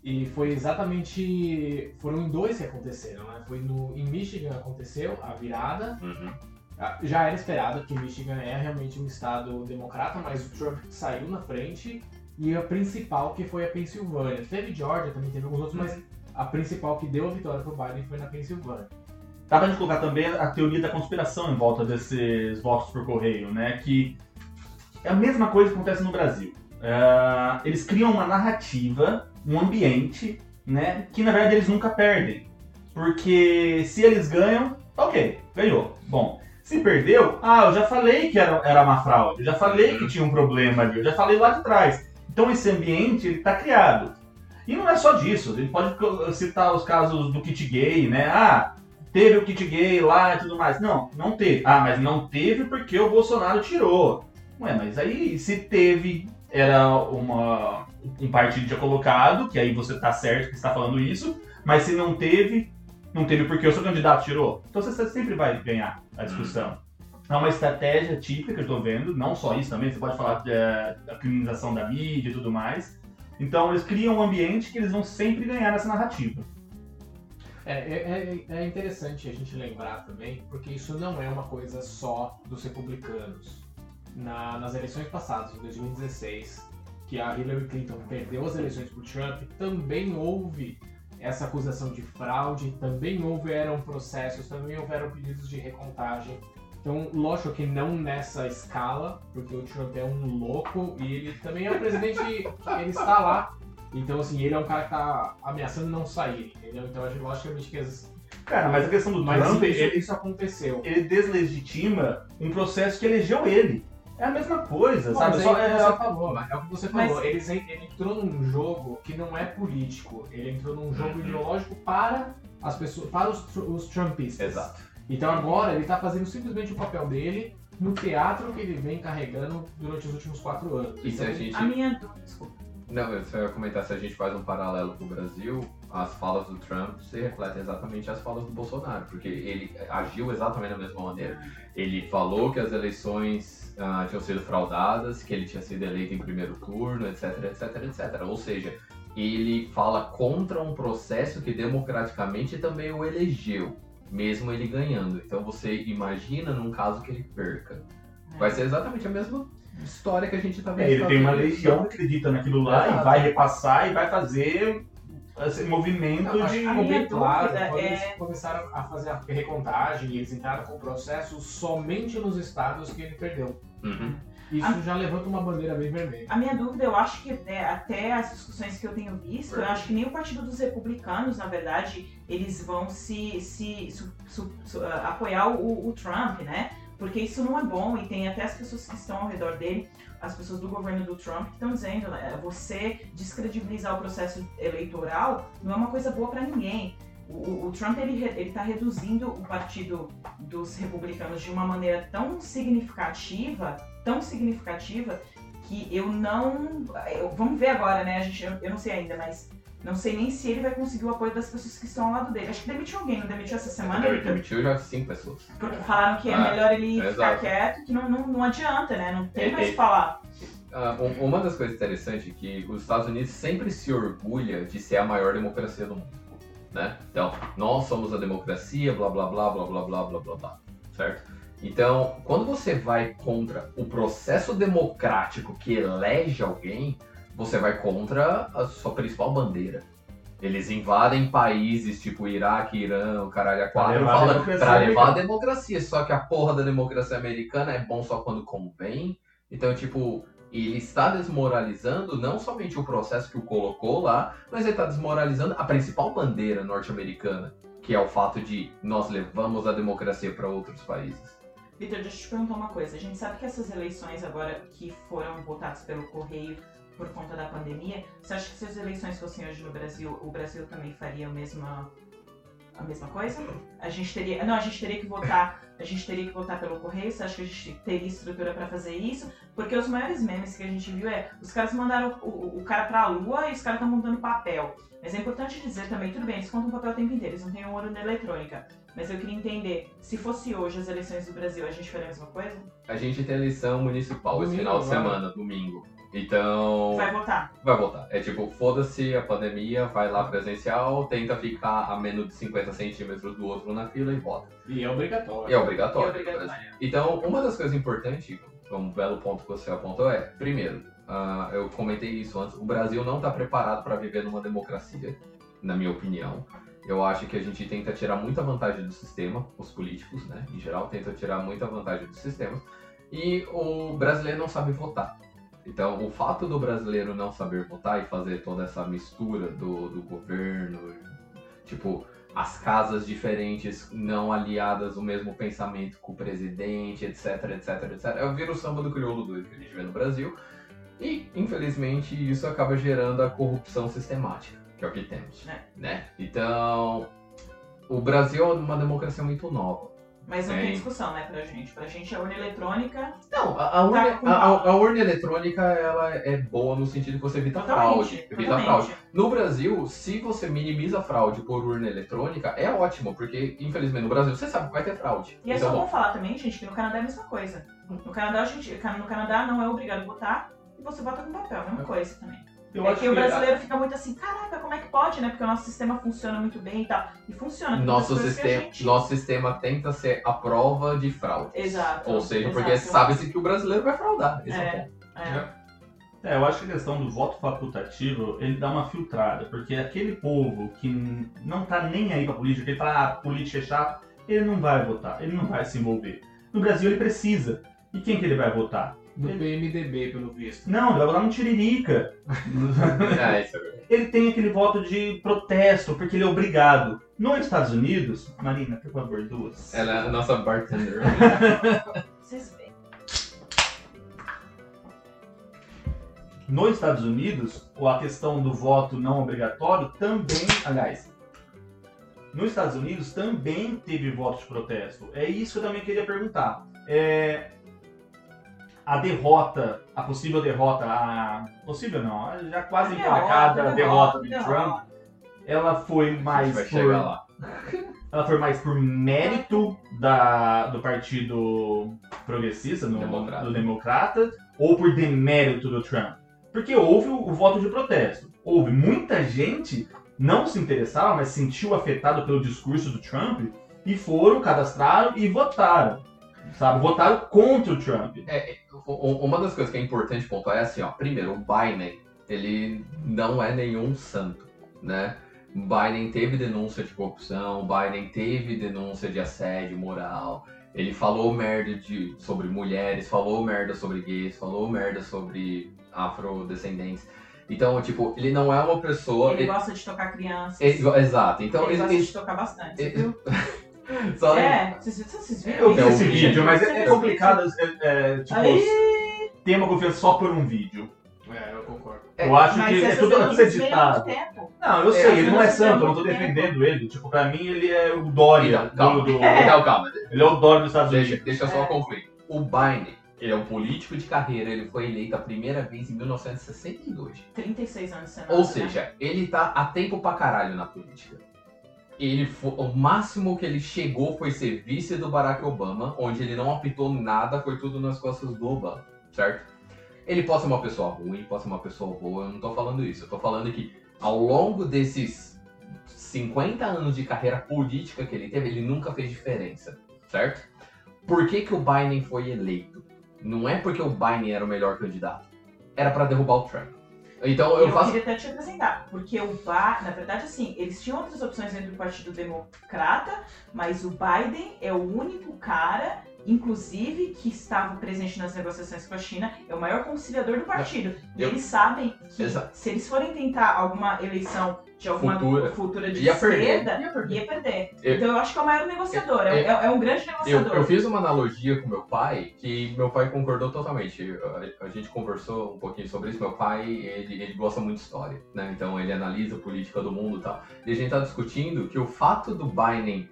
E foi exatamente. Foram em dois que aconteceram, né? Foi no, em Michigan aconteceu a virada. Uhum. Ah, Já era esperado que Michigan é realmente um estado democrata, mas o Trump saiu na frente. E a principal que foi a Pensilvânia. Teve Georgia, também teve alguns outros, mas a principal que deu a vitória pro Biden foi na Pensilvânia. Dá pra gente colocar também a teoria da conspiração em volta desses votos por correio, né? Que é a mesma coisa que acontece no Brasil. É, eles criam uma narrativa, um ambiente, né? Que na verdade eles nunca perdem. Porque se eles ganham, ok, ganhou. Bom, se perdeu, ah, eu já falei que era, era uma fraude, eu já falei que tinha um problema ali, eu já falei lá de trás. Então esse ambiente, ele tá criado. E não é só disso, a gente pode citar os casos do kit gay, né? Ah, teve o kit gay lá e tudo mais. Não, não teve. Ah, mas não teve porque o Bolsonaro tirou. Ué, mas aí se teve, era uma, um partido já colocado, que aí você tá certo que está falando isso, mas se não teve, não teve porque o seu candidato tirou. Então você sempre vai ganhar a discussão. É uma estratégia típica que tô vendo, não só isso também, você pode falar da, da criminalização da mídia e tudo mais. Então eles criam um ambiente que eles vão sempre ganhar nessa narrativa. É, é, é- é interessante a gente lembrar também, porque isso não é uma coisa só dos republicanos. Na- nas eleições passadas, em 2016, que a Hillary Clinton perdeu as eleições para Trump, também houve essa acusação de fraude, também houveram processos, também houveram pedidos de recontagem. Então, lógico que não nessa escala, porque o Trump é um louco e ele também é um presidente que ele está lá então, assim, ele é um cara que tá ameaçando não sair, entendeu? Então, acho logicamente que as... Cara, mas a questão do Mas Trump, isso, ele, isso aconteceu. ele deslegitima um processo que elegeu ele. É a mesma coisa, Bom, sabe? mas Só é, o que é- você falou, é o que você Mas- falou. Eles en- Ele, entrou num jogo que não é político. Ele entrou num jogo Uhum. ideológico para as pessoas, para os, os Trumpistas. Exato. Então agora ele tá fazendo simplesmente o papel dele no teatro que ele vem carregando durante os últimos quatro anos. E se Então, a gente. A minha desculpa. Não, eu só ia comentar, se a gente faz um paralelo com o Brasil, as falas do Trump se refletem exatamente às falas do Bolsonaro, porque ele agiu exatamente da mesma maneira. Ele falou que as eleições ah, tinham sido fraudadas, que ele tinha sido eleito em primeiro turno, etc, etc, etc. Ou seja, ele fala contra um processo que democraticamente também o elegeu, mesmo ele ganhando. Então você imagina num caso que ele perca. Vai ser exatamente a mesma história que a gente tá vendo. É, ele tem uma legião que acredita naquilo lá Exato. e vai repassar e vai fazer esse movimento Não, de. A bem claro dúvida quando é- eles começaram a fazer a recontagem e eles entraram com o processo somente nos estados que ele perdeu. Uhum. Isso já levanta uma bandeira bem vermelha. A minha dúvida, eu acho que né, até as discussões que eu tenho visto, eu acho que nem o Partido dos Republicanos, na verdade, eles vão se, se su- su- su- ah, apoiar o, o Trump, né? Porque isso não é bom e tem até as pessoas que estão ao redor dele, as pessoas do governo do Trump, que estão dizendo, né, você descredibilizar o processo eleitoral não é uma coisa boa para ninguém. O, o- Trump ele está reduzindo o partido dos republicanos de uma maneira tão significativa, tão significativa que eu não, eu- vamos ver agora, né? A gente, eu, eu não sei ainda, mas não sei nem se ele vai conseguir o apoio das pessoas que estão ao lado dele. Acho que demitiu alguém, não demitiu essa semana? Ele demitiu já cinco pessoas. Porque falaram que é Ah, melhor ele ficar exato. quieto, que não, não, não adianta, né? Não tem Ele- mais o que falar. Um- uma das coisas interessantes é que os Estados Unidos sempre se orgulha de ser a maior democracia do mundo, né? Então, nós somos a democracia, blá blá blá blá blá blá blá blá blá, certo? Então, quando você vai contra o processo democrático que elege alguém, você vai contra a sua principal bandeira. Eles invadem países tipo Iraque, Irã, o caralho a quatro, levar a fala democracia pra levar a democracia. Só que a porra da democracia americana é bom só quando convém. Então, tipo, ele está desmoralizando não somente o processo que o colocou lá, mas ele está desmoralizando a principal bandeira norte-americana, que é o fato de nós levamos a democracia para outros países. Vitor, deixa eu te perguntar uma coisa. A gente sabe que essas eleições agora que foram votadas pelo correio por conta da pandemia, você acha que se as eleições fossem hoje no Brasil, o Brasil também faria a mesma, a mesma coisa? A gente teria. Não, a gente teria que votar. A gente teria que votar pelo correio. Você acha que a gente teria estrutura pra fazer isso? Porque os maiores memes que a gente viu é os caras mandaram o, o- cara pra lua e os caras estão montando papel. Mas é importante dizer também, tudo bem, eles contam papel o tempo inteiro, eles não têm ouro na eletrônica. Mas eu queria entender, se fosse hoje as eleições do Brasil, a gente faria a mesma coisa? A gente tem eleição municipal esse Domingo final de agora. semana, domingo. Então. Vai votar. Vai voltar. É tipo, foda-se a pandemia, vai lá presencial, tenta ficar a menos de 50 centímetros do outro na fila e vota. E é obrigatório. E é obrigatório. É obrigatório. Então, uma das coisas importantes, um belo ponto que você apontou é, primeiro, ah, eu comentei isso antes, o Brasil não está preparado para viver numa democracia, na minha opinião. Eu acho que a gente tenta tirar muita vantagem do sistema, os políticos, né, em geral, tentam tirar muita vantagem do sistema, e o brasileiro não sabe votar. Então, o fato do brasileiro não saber votar e fazer toda essa mistura do, do governo, tipo, as casas diferentes não aliadas o mesmo pensamento com o presidente, etc, etc, etc. É o vírus samba do crioulo doido que a gente vê no Brasil. E, infelizmente, isso acaba gerando a corrupção sistemática, que é o que temos. É. Né? Então, o Brasil é uma democracia muito nova. Mas não Tem. tem discussão, né, pra gente. Pra gente, a urna eletrônica, Não, a, a urna, Tá com a- a- urna eletrônica ela é boa no sentido que você evita fraude. totalmente. Evita totalmente. fraude. No Brasil, se você minimiza a fraude por urna eletrônica, é ótimo, porque, infelizmente, no Brasil você sabe que vai ter fraude. E é Então, só bom, falar também, gente, que no Canadá é a mesma coisa. No Canadá, a gente, no Canadá não é obrigado a votar e você vota com papel, a mesma coisa também. Eu é acho que o que brasileiro fica muito assim, caraca, como é que pode, né? Porque o nosso sistema funciona muito bem e tal. E funciona. nosso, que sistema, gente- nosso sistema tenta ser a prova de fraude. Exato. Ou seja, exato. porque sabe-se que o brasileiro vai fraudar. Esse é, É, ponto. é. É, eu acho que a questão do voto facultativo, ele dá uma filtrada, porque aquele povo que não tá nem aí pra política, que ele fala, ah, política é chato, ele não vai votar, ele não vai se envolver. No Brasil ele precisa. E quem que ele vai votar? No PMDB, pelo visto. Não, ele vai votar no Tiririca. É, [LAUGHS] isso é ele tem aquele voto de protesto, porque ele é obrigado. Nos Estados Unidos, Marina, por favor, duas. Ela é a nossa bartender. [LAUGHS] Vocês veem. Nos Estados Unidos, a questão do voto não obrigatório também, aliás, nos Estados Unidos também teve voto de protesto. É isso que eu também queria perguntar. É, a derrota, a possível derrota, a possível não, a já quase emplacada Derrota, derrota do. Trump, ela foi A gente mais vai por chegar lá. [LAUGHS] ela foi mais por mérito da, do partido progressista, no- Democrata. do democrata, ou por demérito do Trump? Porque houve o, o voto de protesto. Houve muita gente não se interessava, mas se sentiu afetado pelo discurso do Trump e foram, cadastraram e votaram. sabe? Votaram contra o Trump. U- u- Uma das coisas que é importante pontuar é assim, ó. Primeiro, o Biden, ele não é nenhum santo, né? Biden teve denúncia de corrupção, Biden teve denúncia de assédio moral, ele falou merda de, sobre mulheres, falou merda sobre gays, falou merda sobre afrodescendentes. Então, tipo, ele não é uma pessoa. Ele ele- gosta de tocar crianças. ele- exato. Então, ele ele, gosta ele- de tocar bastante, viu? [LAUGHS] só É, vocês, vocês viram? Eu vi É esse vídeo. vídeo, mas é, é complicado, é, é, tipo, Aí, ter uma confiança só por um vídeo. É, eu concordo. É, Eu acho que é tudo, é tudo editado. tempo. Não, eu É, sei, ele não é santo, eu não tô defendendo ele. Tipo, pra mim ele é o Dória. Então, calma. do- do- Então, calma. Ele é o Dória dos Estados Deixa, Unidos. deixa eu só É. concluir. O Biden, ele é um político de carreira, ele foi eleito a primeira vez em 1962. 36 anos de Senado. Ou né? seja, ele tá há tempo pra caralho na política. Ele fo- o máximo que ele chegou foi ser vice do Barack Obama, onde ele não apitou nada, foi tudo nas costas do Obama, certo? Ele pode ser uma pessoa ruim, pode ser uma pessoa boa, eu não tô falando isso. Eu tô falando que ao longo desses 50 anos de carreira política que ele teve, ele nunca fez diferença, certo? Por que, que o Biden foi eleito? Não é porque o Biden era o melhor candidato. Era pra derrubar o Trump. Então eu Eu, faço queria até te apresentar, porque o Ba, na verdade, assim, eles tinham outras opções dentro do Partido Democrata, mas o Biden é o único cara, inclusive, que estava presente nas negociações com a China, é o maior conciliador do partido. E Eu- eles sabem que Exato. se eles forem tentar alguma eleição de alguma Futura. futura de ia perder. esquerda, Ia perder. ia perder. Eu- Então eu acho que é o maior negociador, é, Eu- é- é um grande Eu, negociador. eu fiz uma analogia com meu pai, que meu pai concordou totalmente. A, a gente conversou um pouquinho sobre isso. Meu pai, ele, ele gosta muito de história, né? Então ele analisa a política do mundo e tal. E a gente tá discutindo que o fato do Biden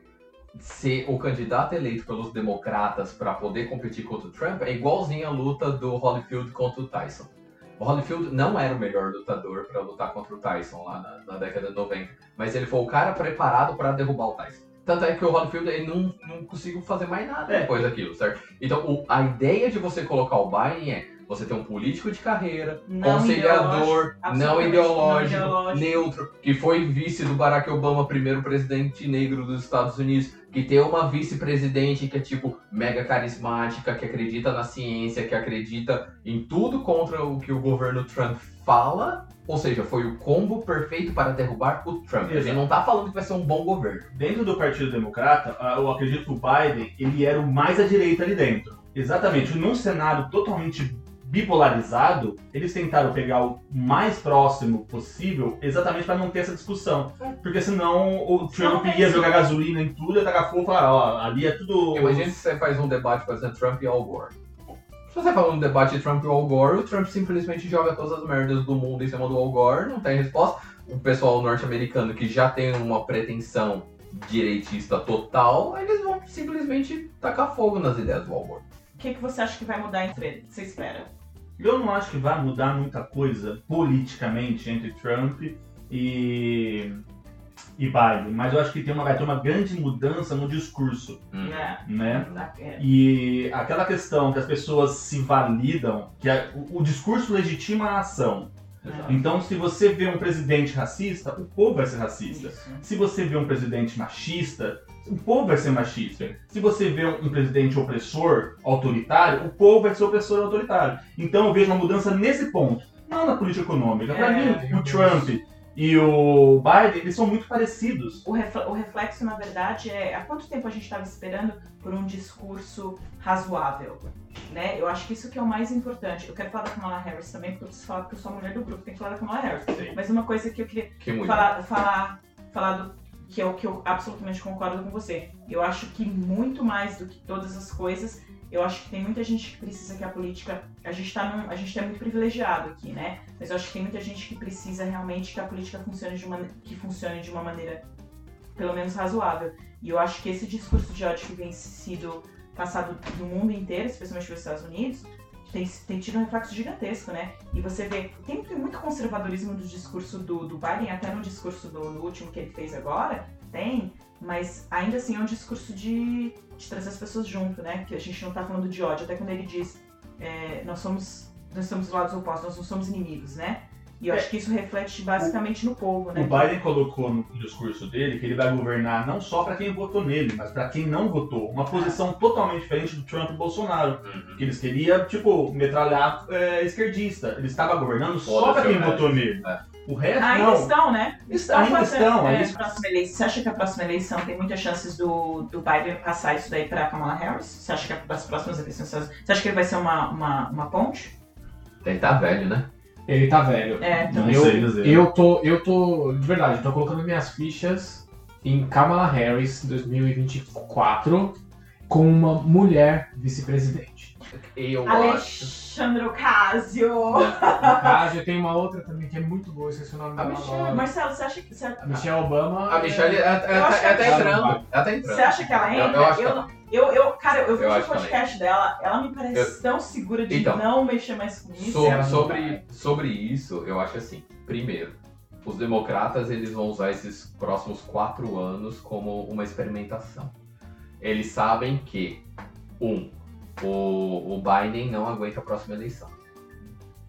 ser o candidato eleito pelos democratas para poder competir contra o Trump é igualzinho a luta do Holyfield contra o Tyson. O Holyfield não era o melhor lutador para lutar contra o Tyson lá na, na década de 90, mas ele foi o cara preparado para derrubar o Tyson. Tanto é que o Holyfield ele não, não conseguiu fazer mais nada É. depois daquilo, certo? Então o- a ideia de você colocar o Biden é você ter um político de carreira, Não conciliador, ideológico, não ideológico, não ideológico. neutro, que foi vice do Barack Obama, primeiro presidente negro dos Estados Unidos, que tem uma vice-presidente que é tipo mega carismática, que acredita na ciência, que acredita em tudo contra o que o governo Trump fala. Ou seja, foi o combo perfeito para derrubar o Trump. A gente Exato. não tá falando que vai ser um bom governo. Dentro do Partido Democrata, ah, eu acredito que o Biden ele era o mais à direita ali dentro. Exatamente. Num cenário totalmente bipolarizado, eles tentaram pegar o mais próximo possível exatamente para não ter essa discussão. Porque senão o Trump ia jogar gasolina em tudo, ia tacar fogo e falar, ó, ali é tudo... Imagina se você faz um debate, por exemplo, Trump e Al Gore. Se você faz um debate de Trump e Al Gore, o Trump simplesmente joga todas as merdas do mundo em cima do Al Gore, não tem resposta. O pessoal norte-americano que já tem uma pretensão direitista total, eles vão simplesmente tacar fogo nas ideias do Al Gore. O que, que você acha que vai mudar entre eles? Você espera? Eu não acho que vai mudar muita coisa politicamente entre Trump e, e Biden, mas eu acho que tem uma, vai ter uma grande mudança no discurso, Hum. É. né? É. E aquela questão que as pessoas se validam, que a- o, o discurso legitima a ação. Então, se você vê um presidente racista, o povo vai ser racista. Isso. Se você vê um presidente machista, o povo vai ser machista. Se você vê um, um presidente opressor, autoritário, o povo vai ser opressor e autoritário. Então eu vejo uma mudança nesse ponto, não na política econômica. Para É, mim, o Trump e o Biden, eles são muito parecidos. O, refle- o reflexo, na verdade, é há quanto tempo a gente estava esperando por um discurso razoável, né? Eu acho que isso que é o mais importante. Eu quero falar da Kamala Harris também, porque eu preciso falar porque eu sou a mulher do grupo, tem que falar da Kamala Harris. Sim. Mas uma coisa que eu queria Que falar, falar, falar do, que é o que eu absolutamente concordo com você. Eu acho que muito mais do que todas as coisas, eu acho que tem muita gente que precisa que a política. A gente tá num, a gente é muito privilegiado aqui, né? Mas eu acho que tem muita gente que precisa realmente que a política funcione de uma, que funcione de uma maneira pelo menos razoável. E eu acho que esse discurso de ódio que vem sido passado no mundo inteiro, especialmente nos Estados Unidos, tem, tem tido um reflexo gigantesco, né? E você vê, tem, tem muito conservadorismo do discurso do, do Biden, até no discurso do no último que ele fez agora, tem, mas ainda assim é um discurso de, de trazer as pessoas junto, né? Que a gente não tá falando de ódio, até quando ele diz, é, nós somos, nós estamos do lados opostos, nós não somos inimigos, né? E eu acho que isso reflete basicamente no povo, né? O Biden colocou no discurso dele que ele vai governar não só para quem votou nele, mas para quem não votou. Uma posição totalmente diferente do Trump e Bolsonaro. Uhum. Que eles queriam, tipo, metralhar é, esquerdista. Ele estava governando só para quem o votou nele. É. O resto, Ainda não. estão, né? Está- ainda fazendo- estão, é, é isso. próxima eleição. Você acha que a próxima eleição tem muitas chances do, do Biden passar isso daí pra Kamala Harris? Você acha que as próximas eleições. Você acha que ele vai ser uma, uma, uma ponte? Ele tá velho, né? Ele tá velho. É, Não eu, sei dizer. eu tô, eu tô, de verdade, eu tô colocando minhas fichas em Kamala Harris 2024 com uma mulher vice-presidente. Eu acho. Alexandre Ocasio. Eu tenho uma outra também que é muito boa, esqueci o nome dela Michelle. agora. Marcelo, você acha que. Você, A Michelle Obama. A Michelle é, é, Eu acho que é, tá ela entrando. vai. Ela tá entrando. você acha que ela Eu- entra? eu acho que eu, ela- eu, eu- cara, eu vi Eu o acho que ela podcast dela, ela me parece Eu- tão segura de Então. não mexer mais com isso. Ela sobre, vai. sobre isso, eu acho assim. Primeiro, os democratas eles vão usar esses próximos quatro anos como uma experimentação. Eles sabem que, um, o, o Biden não aguenta a próxima eleição.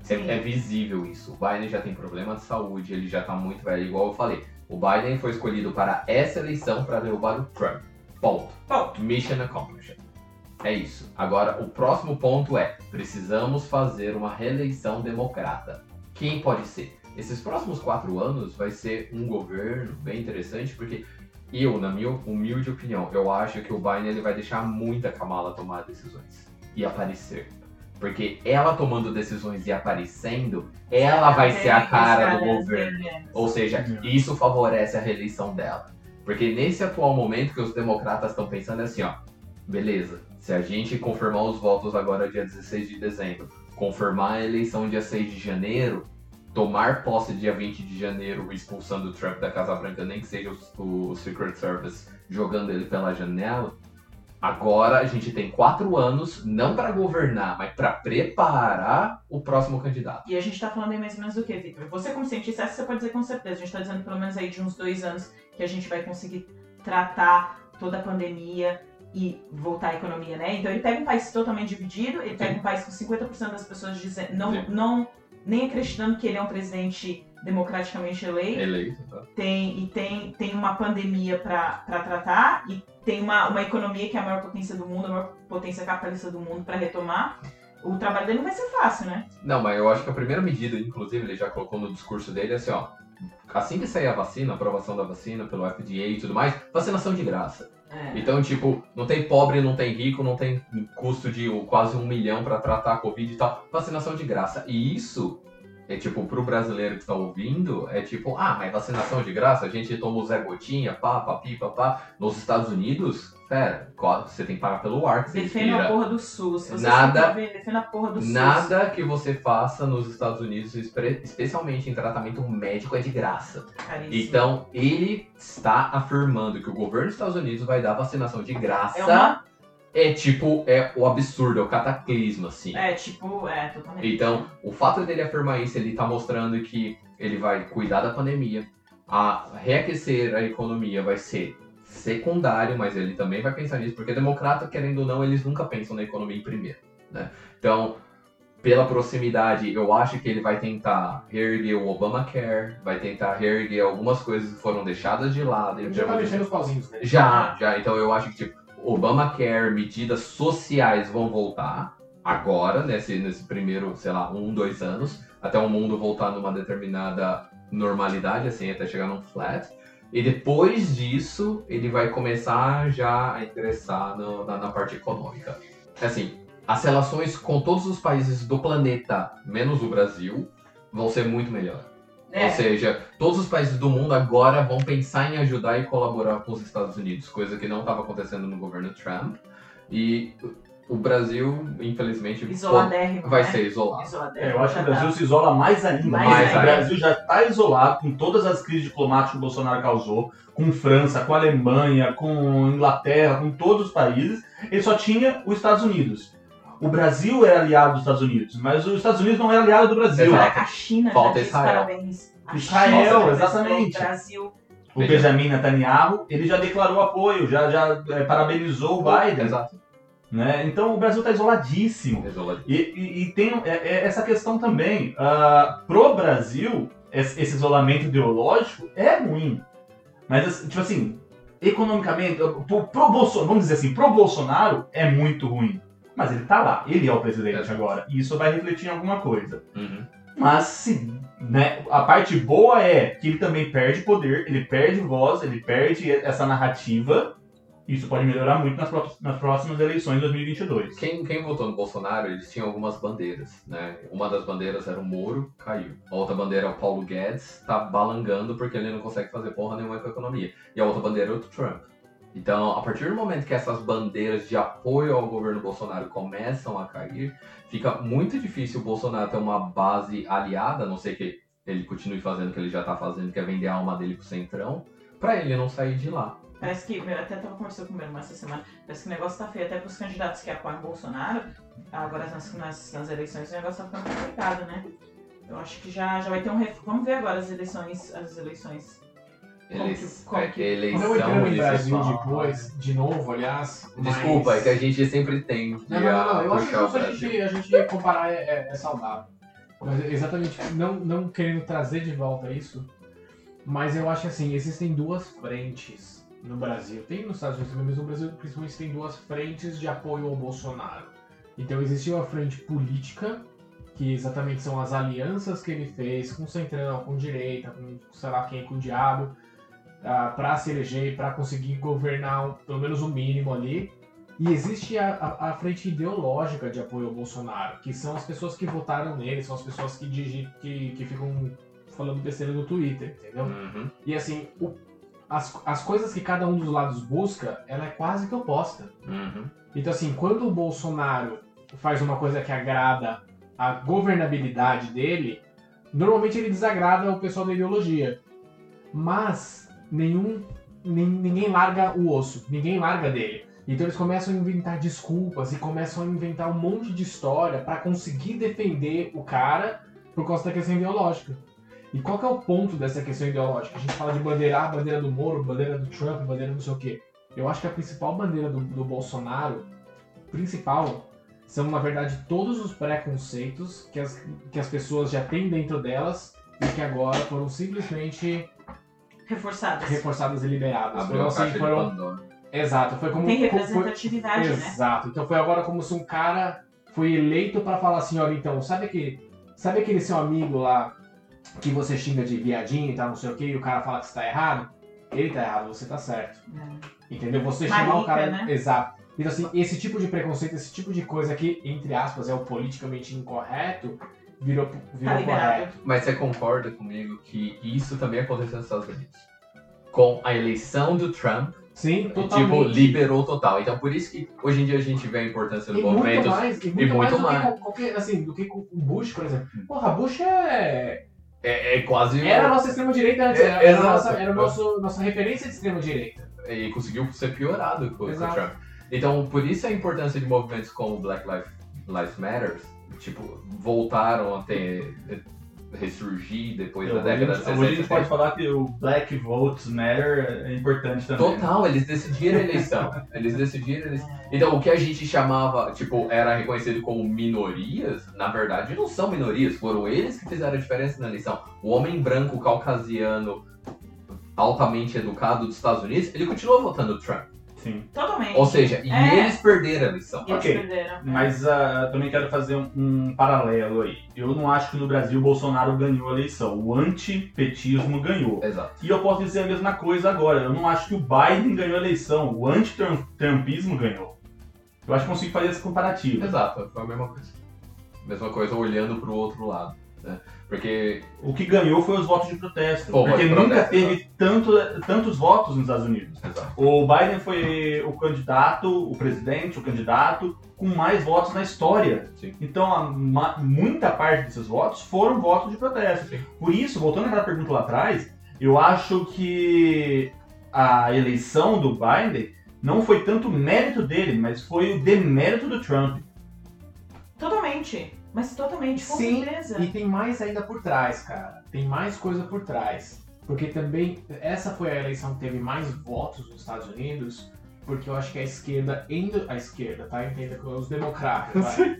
É, é visível isso. O Biden já tem problema de saúde, ele já tá muito velho, igual eu falei. O Biden foi escolhido para essa eleição para derrubar o Trump. Ponto. Ponto. Mission accomplished. É isso. Agora, o próximo ponto é: precisamos fazer uma reeleição democrata. Quem pode ser? Esses próximos quatro anos vai ser um governo bem interessante, porque eu, na minha humilde opinião, eu acho que o Biden ele vai deixar muita Kamala tomar decisões e aparecer. Porque ela tomando decisões e aparecendo, ela vai ser a cara do governo. Ou seja, isso favorece a reeleição dela. Porque nesse atual momento que os democratas estão pensando é assim, ó, beleza, se a gente confirmar os votos agora dia 16 de dezembro, confirmar a eleição dia 6 de janeiro, tomar posse dia 20 de janeiro expulsando o Trump da Casa Branca, nem que seja o, o Secret Service jogando ele pela janela, agora a gente tem quatro anos, não para governar, mas para preparar o próximo candidato. E a gente tá falando aí mais ou menos do que, Victor? Você, como cientista, essa você pode dizer com certeza. A gente tá dizendo pelo menos aí de uns dois anos que a gente vai conseguir tratar toda a pandemia e voltar à economia, né? Então ele pega um país totalmente dividido, ele pega um país com 50% das pessoas dizendo, não, Sim. não, nem acreditando que ele é um presidente democraticamente eleito, Eleito, tá? tem, e tem, tem uma pandemia para tratar e tem uma, uma economia que é a maior potência do mundo, a maior potência capitalista do mundo para retomar. O trabalho dele não vai ser fácil, né? Não, mas eu acho que a primeira medida, inclusive, ele já colocou no discurso dele, é assim, ó. Assim que sair a vacina, a aprovação da vacina pelo FDA e tudo mais, vacinação de graça. É. Então, tipo, não tem pobre, não tem rico, não tem custo de quase um milhão pra tratar a Covid e tal. Vacinação de graça. E isso é tipo, pro brasileiro que tá ouvindo, é tipo, ah, mas vacinação de graça, a gente toma o Zé Gotinha, pá, papi, papá. Nos Estados Unidos, pera, co- você tem que pagar pelo ar que você Defenda a porra do SUS. Nada- defenda a porra do SUS. Nada que você faça nos Estados Unidos, espe- especialmente em tratamento médico, é de graça. Caríssimo. Então, ele está afirmando que o governo dos Estados Unidos vai dar vacinação de graça. É uma- É tipo, é o absurdo, é o cataclismo, assim. É, tipo, é, totalmente. Então, o fato dele afirmar isso, ele tá mostrando que ele vai cuidar da pandemia, a reaquecer a economia vai ser secundário, mas ele também vai pensar nisso, porque democrata, querendo ou não, eles nunca pensam na economia em primeiro, né? Então, pela proximidade, eu acho que ele vai tentar reerguer o Obamacare, vai tentar reerguer algumas coisas que foram deixadas de lado. Ele já tá mexendo os pauzinhos, né? Já, já. Então eu acho que, tipo, Obamacare, medidas sociais vão voltar agora, nesse, nesse primeiro, sei lá, um, dois anos, até o mundo voltar numa determinada normalidade, assim, até chegar num flat. E depois disso, ele vai começar já a ingressar no- na, na parte econômica. Assim, as relações com todos os países do planeta, menos o Brasil, vão ser muito melhor. É, Ou seja, todos os países do mundo agora vão pensar em ajudar e colaborar com os Estados Unidos, coisa que não estava acontecendo no governo Trump. E o Brasil, infelizmente, isoladérrimo, vai né? ser isolado. É, eu acho que o. Brasil se isola mais ainda. Mais mas ainda. O Brasil já está isolado com todas as crises diplomáticas que o Bolsonaro causou, com França, com Alemanha, com Inglaterra, com todos os países. Ele só tinha os Estados Unidos. O Brasil é aliado dos Estados Unidos, mas os Estados Unidos não é aliado do Brasil. Exato. A China Falta já disse Israel. parabéns. A Israel, exatamente. O Brasil. O Benjamin Netanyahu, ele já declarou apoio, já, já é, parabenizou o Biden. Exato. Né? Então o Brasil está isoladíssimo. E, e- e tem é, é, essa questão também. ah, pro Brasil, esse isolamento ideológico é ruim. Mas, assim, tipo assim, economicamente, pro, pro Bolsonaro, vamos dizer assim, pro Bolsonaro é muito ruim. Mas ele tá lá, ele é o presidente Exato. agora. E isso vai refletir em alguma coisa. Uhum. Mas se, né, a parte boa é que ele também perde poder, ele perde voz, ele perde essa narrativa. Isso pode melhorar muito nas, pró- nas próximas eleições de 2022. Quem, quem votou no Bolsonaro, eles tinham algumas bandeiras, né? Uma das bandeiras era o Moro, caiu. A outra bandeira é o Paulo Guedes, tá balangando porque ele não consegue fazer porra nenhuma com a economia. E a outra bandeira é o Trump. Então, a partir do momento que essas bandeiras de apoio ao governo Bolsonaro começam a cair, fica muito difícil o Bolsonaro ter uma base aliada, a não sei que ele continue fazendo o que ele já tá fazendo, que é vender a alma dele pro Centrão, pra ele não sair de lá. Parece que, eu até tava conversando com o meu irmão essa semana, parece que o negócio tá feio até pros candidatos que apoiam o Bolsonaro, agora nas, nas, nas eleições o negócio tá ficando complicado, né? Eu acho que já, já vai ter um ref... Vamos ver agora as eleições, as eleições. Como Ele, que- como é, que- eleição Quando eu entrando em Brasil depois, de novo, aliás. mas- Desculpa, é que a gente sempre tem que Não, não, não, não. Eu acho que a gente, a gente comparar é, é- é saudável. Mas exatamente, não, não querendo trazer de volta isso, mas eu acho assim, existem duas frentes no Brasil. Tem nos Estados Unidos também, mas no Brasil principalmente tem duas frentes de apoio ao Bolsonaro. Então existiu a frente política, que exatamente são as alianças que ele fez com o Centrão, com direita, com sei lá quem, com o diabo, ah, para se eleger, para conseguir governar pelo menos o mínimo ali. E existe a, a- a frente ideológica de apoio ao Bolsonaro, que são as pessoas que votaram nele, são as pessoas que, digi- que, que ficam falando besteira no Twitter, entendeu? Uhum. E assim, o- as, as coisas que cada um dos lados busca, ela é quase que oposta. Uhum. Então assim, quando o Bolsonaro faz uma coisa que agrada a governabilidade dele, normalmente ele desagrada o pessoal da ideologia. Mas nenhum nin- ninguém larga o osso, ninguém larga dele. Então eles começam a inventar desculpas e começam a inventar um monte de história pra conseguir defender o cara por causa da questão ideológica. E qual que é o ponto dessa questão ideológica? A gente fala de bandeira, bandeira do Moro, bandeira do Trump, bandeira não sei o quê. Eu acho que a principal bandeira do, do Bolsonaro, principal, são na verdade todos os preconceitos que as, que as pessoas já têm dentro delas e que agora foram simplesmente Reforçadas. reforçadas e liberadas. Abriu a assim, foram-. Exato, foi como Tem foi- representatividade, né? Exato. Então foi agora como se um cara foi eleito pra falar assim, olha, então, sabe aquele, sabe aquele seu amigo lá que você xinga de viadinho e tal, não sei o que, e o cara fala que você tá errado? Ele tá errado, você tá certo. É. Entendeu? Você Marica, chamar o cara. né? Exato. Então, assim, esse tipo de preconceito, esse tipo de coisa que, entre aspas, é o politicamente incorreto, virou, virou Tá correto. Mas você concorda comigo que isso também aconteceu nos Estados Unidos? Com a eleição do Trump, Sim, tipo, totalmente. liberou total. Então por isso que hoje em dia a gente vê a importância do E muito movimento. mais, e muito, muito mais, do mais. que qualquer, assim, do que com o Bush, por exemplo. Porra, Bush é. É, é quase. Era a nossa extrema-direita antes, É, era, era, a exato. nossa, era nosso, nossa referência de extrema-direita. E conseguiu ser piorado com, com o. Trump. Então por isso a importância de movimentos como Black Lives, Lives Matter, tipo, voltaram a ter. Ressurgir depois da década de 60. hoje a gente pode falar que o Black Votes Matter é importante também. Total, eles decidiram a eleição. Eles decidiram. Então, o que a gente chamava, tipo, era reconhecido como minorias, na verdade não são minorias, foram eles que fizeram a diferença na eleição. O homem branco caucasiano altamente educado dos Estados Unidos, ele continua votando Trump. Sim. Totalmente. Ou seja, e É. eles perderam a eleição. Eles Ok. perderam. Mas ah, também quero fazer um, um paralelo aí. Eu não acho que no Brasil o Bolsonaro ganhou a eleição. O antipetismo ganhou. Exato. E eu posso dizer a mesma coisa agora. Eu não acho que o Biden ganhou a eleição. O antitrumpismo ganhou. Eu acho que consigo fazer esse comparativo. Exato, foi a mesma coisa. Mesma coisa olhando pro outro lado. Né? Porque O que ganhou foi os votos de protesto. Pô, porque de nunca protesto, teve tanto, tantos votos nos Estados Unidos. Exato. O Biden foi o candidato, o presidente, o candidato com mais votos na história. Sim. Então, a ma- muita parte desses votos foram votos de protesto. Sim. Por isso, voltando àquela pergunta lá atrás, eu acho que a eleição do Biden não foi tanto mérito dele, mas foi o demérito do Trump. Totalmente. Mas totalmente, com Sim, certeza. E tem mais ainda por trás, cara. Tem mais coisa por trás. Porque também, essa foi a eleição que teve mais votos nos Estados Unidos, porque eu acho que a esquerda, indo, a esquerda, tá? Entenda que os democratas, vai.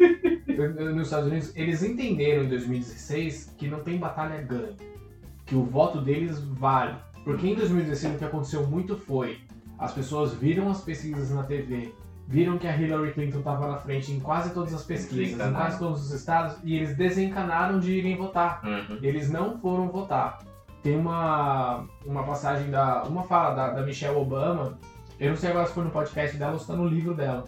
nos Estados Unidos, eles entenderam em 2016 que não tem batalha ganha, que o voto deles vale. Porque em 2016 o que aconteceu muito foi, as pessoas viram as pesquisas na TV, viram que a Hillary Clinton estava na frente em quase todas as pesquisas, em quase todos os estados, e eles desencanaram de irem votar. Uhum. Eles não foram votar. Tem uma, uma passagem da. Uma fala da, da Michelle Obama, eu não sei agora se foi no podcast dela ou se está no livro dela,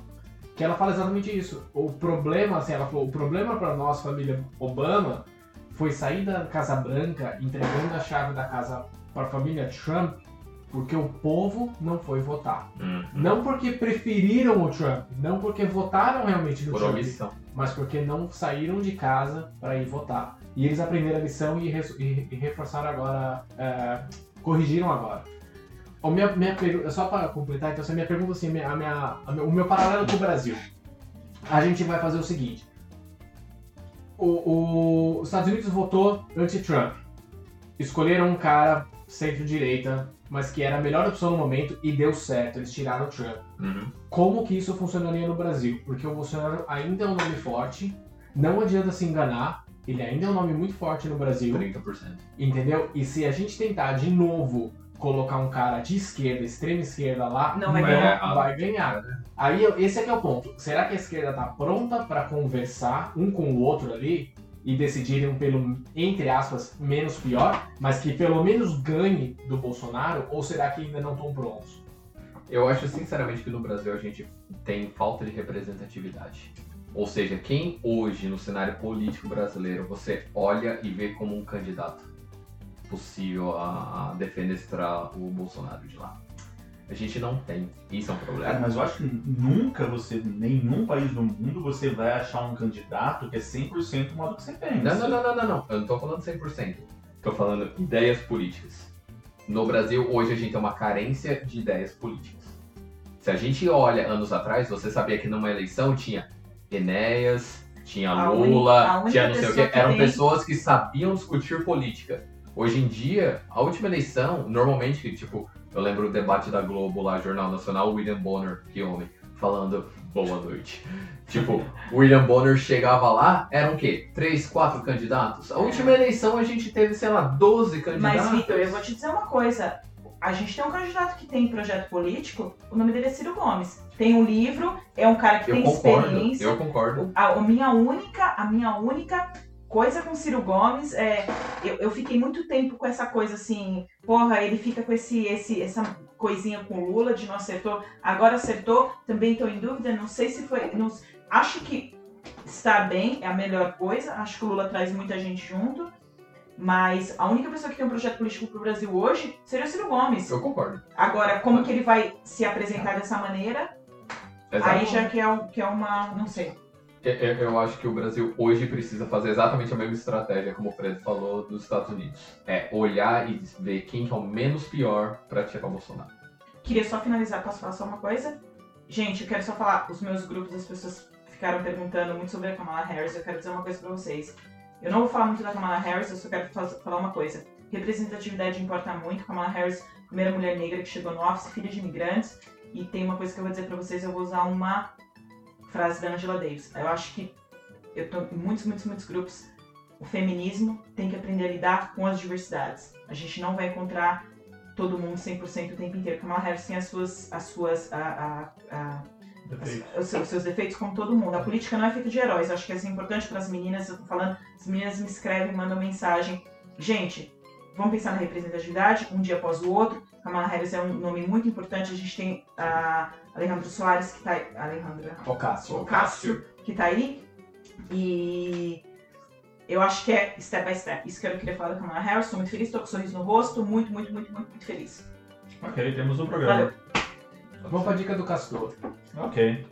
que ela fala exatamente isso. O problema, assim, ela falou, o problema para nós, família Obama, foi sair da Casa Branca entregando a chave da casa para a família Trump, porque o povo não foi votar. Uhum. Não porque preferiram o Trump, não porque votaram realmente no Por Trump, omissão. mas porque não saíram de casa para ir votar. E eles aprenderam a lição e, e- e reforçaram agora, é, corrigiram agora. O minha, minha só para completar, então, essa minha pergunta, assim, a minha, a minha- a minha- o meu paralelo com o Brasil. A gente vai fazer o seguinte. O, o- os Estados Unidos votou anti-Trump. Escolheram um cara centro-direita, mas que era a melhor opção no momento e deu certo. Eles tiraram o Trump Uhum. como que isso funcionaria no Brasil, porque o Bolsonaro ainda é um nome forte, não adianta se enganar, ele ainda é um nome muito forte no Brasil, 30%. entendeu? E se a gente tentar de novo colocar um cara de esquerda, extrema esquerda lá, Não vai ganhar. vai ganhar. Aí eu- esse é que é o ponto. Será que a esquerda tá pronta para conversar um com o outro ali e decidirem pelo entre aspas menos pior, mas que pelo menos ganhe do Bolsonaro, ou será que ainda não estão prontos? Eu acho sinceramente que no Brasil a gente tem falta de representatividade. Ou seja, quem hoje no cenário político brasileiro você olha e vê como um candidato possível a defenestrar o Bolsonaro de lá. A gente não tem. Isso é um Cara, problema. mas eu acho que nunca você, em nenhum país do mundo, você vai achar um candidato que é 100% o modo que você pensa. Não, não, não, não, não. Eu não tô falando 100%. Tô falando ideias políticas. No Brasil, hoje a gente tem uma carência de ideias políticas. Se a gente olha anos atrás, você sabia que numa eleição tinha Enéas, tinha A Lula, tinha não sei o quê. que Eram tem- pessoas que sabiam discutir política. Hoje em dia, a última eleição, normalmente, tipo, eu lembro o debate da Globo lá, Jornal Nacional, William Bonner, que homem, falando boa noite. [LAUGHS] Tipo, William Bonner chegava lá, eram o quê? Três, quatro candidatos? A última eleição a gente teve, sei lá, 12 candidatos. Mas, Vitor, eu vou te dizer uma coisa. A gente tem um candidato que tem projeto político, o nome dele é Ciro Gomes. Tem um livro, é um cara que Eu tem concordo, experiência. eu concordo. A, a minha única, a minha única coisa com Ciro Gomes é. Eu, eu fiquei muito tempo com essa coisa assim, porra, ele fica com esse, esse, essa coisinha com o Lula de não acertou, agora acertou, também estou em dúvida, não sei se foi. não- acho que está bem, é a melhor coisa, acho que o Lula traz muita gente junto. Mas a única pessoa que tem um projeto político pro Brasil hoje seria o Ciro Gomes. Eu concordo. Agora, como que ele vai se apresentar dessa maneira? Aí já que é, que é uma. não sei. Eu, eu- eu acho que o Brasil hoje precisa fazer exatamente a mesma estratégia, como o Fred falou, dos Estados Unidos. É olhar e ver quem que é o menos pior pra tirar o Bolsonaro. Queria só finalizar, posso falar só uma coisa? Gente, eu quero só falar, os meus grupos, as pessoas ficaram perguntando muito sobre a Kamala Harris, eu quero dizer uma coisa pra vocês. Eu não vou falar muito da Kamala Harris, eu só quero fa- falar uma coisa. Representatividade importa muito. Kamala Harris, primeira mulher negra que chegou no office, filha de imigrantes. E tem uma coisa que eu vou dizer pra vocês, eu vou usar uma frase da Angela Davis. Eu acho que eu tô em muitos, muitos, muitos grupos. O feminismo tem que aprender a lidar com as diversidades. A gente não vai encontrar todo mundo 100% o tempo inteiro. Kamala Harris tem as suas, as suas, a- a- a- Perfeito. os seus, os seus defeitos como todo mundo. A política não é feita de heróis. Eu acho que é importante para as meninas. Eu tô falando, as meninas me escrevem, mandam mensagem. Gente, vamos pensar na representatividade, um dia após o outro. Kamala Harris é um nome muito importante. A gente tem a Alejandro Soares, que tá aí. Alejandra Ocasio. Ocasio, que tá aí. E eu acho que é step by step. Isso que eu queria falar da Kamala Harris. Estou muito feliz, estou com um sorriso no rosto. Muito, muito, muito, muito, muito feliz. Ok, temos um programa. Valeu. Vamos pra dica do Castor. Ok.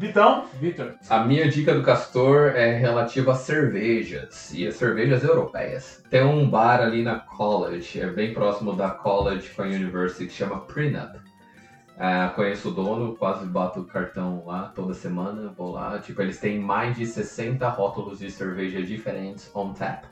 Vitão, Vitor, A minha dica do Castor é relativa a cervejas e as cervejas europeias. Tem um bar ali na College, é bem próximo da College com a University, que chama Prenup. É, conheço o dono, quase bato o cartão lá toda semana, vou lá. Tipo, eles têm mais de 60 rótulos de cerveja diferentes on tap,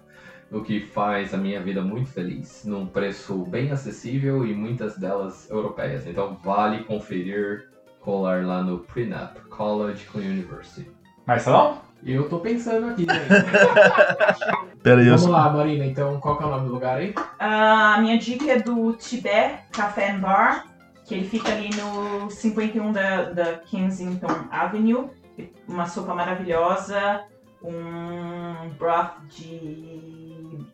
o que faz a minha vida muito feliz, num preço bem acessível e muitas delas europeias. Então vale conferir, colar lá no Prenup College com University. Marcelão? Eu tô pensando aqui, gente. [LAUGHS] Pera aí, Vamos lá, Marina, então qual que é o nome do lugar aí? Ah, A minha dica é do Tibet Café and Bar, que ele fica ali no 51 da, da Kensington Avenue. Uma sopa maravilhosa, um broth de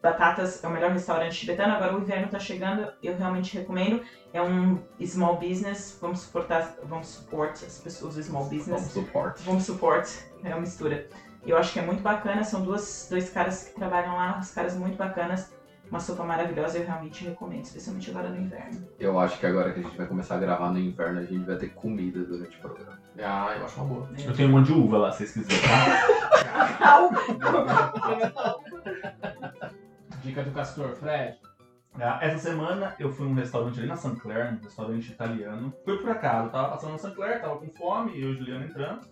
batatas, é o melhor restaurante tibetano. Agora o inverno tá chegando, eu realmente recomendo. É um small business, vamos suportar, vamos support as pessoas do small Vamos business. suporte. Vamos support, é uma mistura. Eu acho que é muito bacana, são duas, dois caras que trabalham lá, uns caras muito bacanas. Uma sopa maravilhosa, eu realmente recomendo, especialmente agora no inverno. Eu acho que agora que a gente vai começar a gravar no inverno, a gente vai ter comida durante o programa. Ah, eu acho uma boa. Eu tenho um monte de uva lá, se vocês quiserem, tá? [LAUGHS] [LAUGHS] Dica do Castor, Fred. Ah, Essa semana eu fui num restaurante ali na St. Clair, um restaurante italiano. Foi por acaso, tava passando na St. Clair, tava com fome, eu e o Juliano entrando.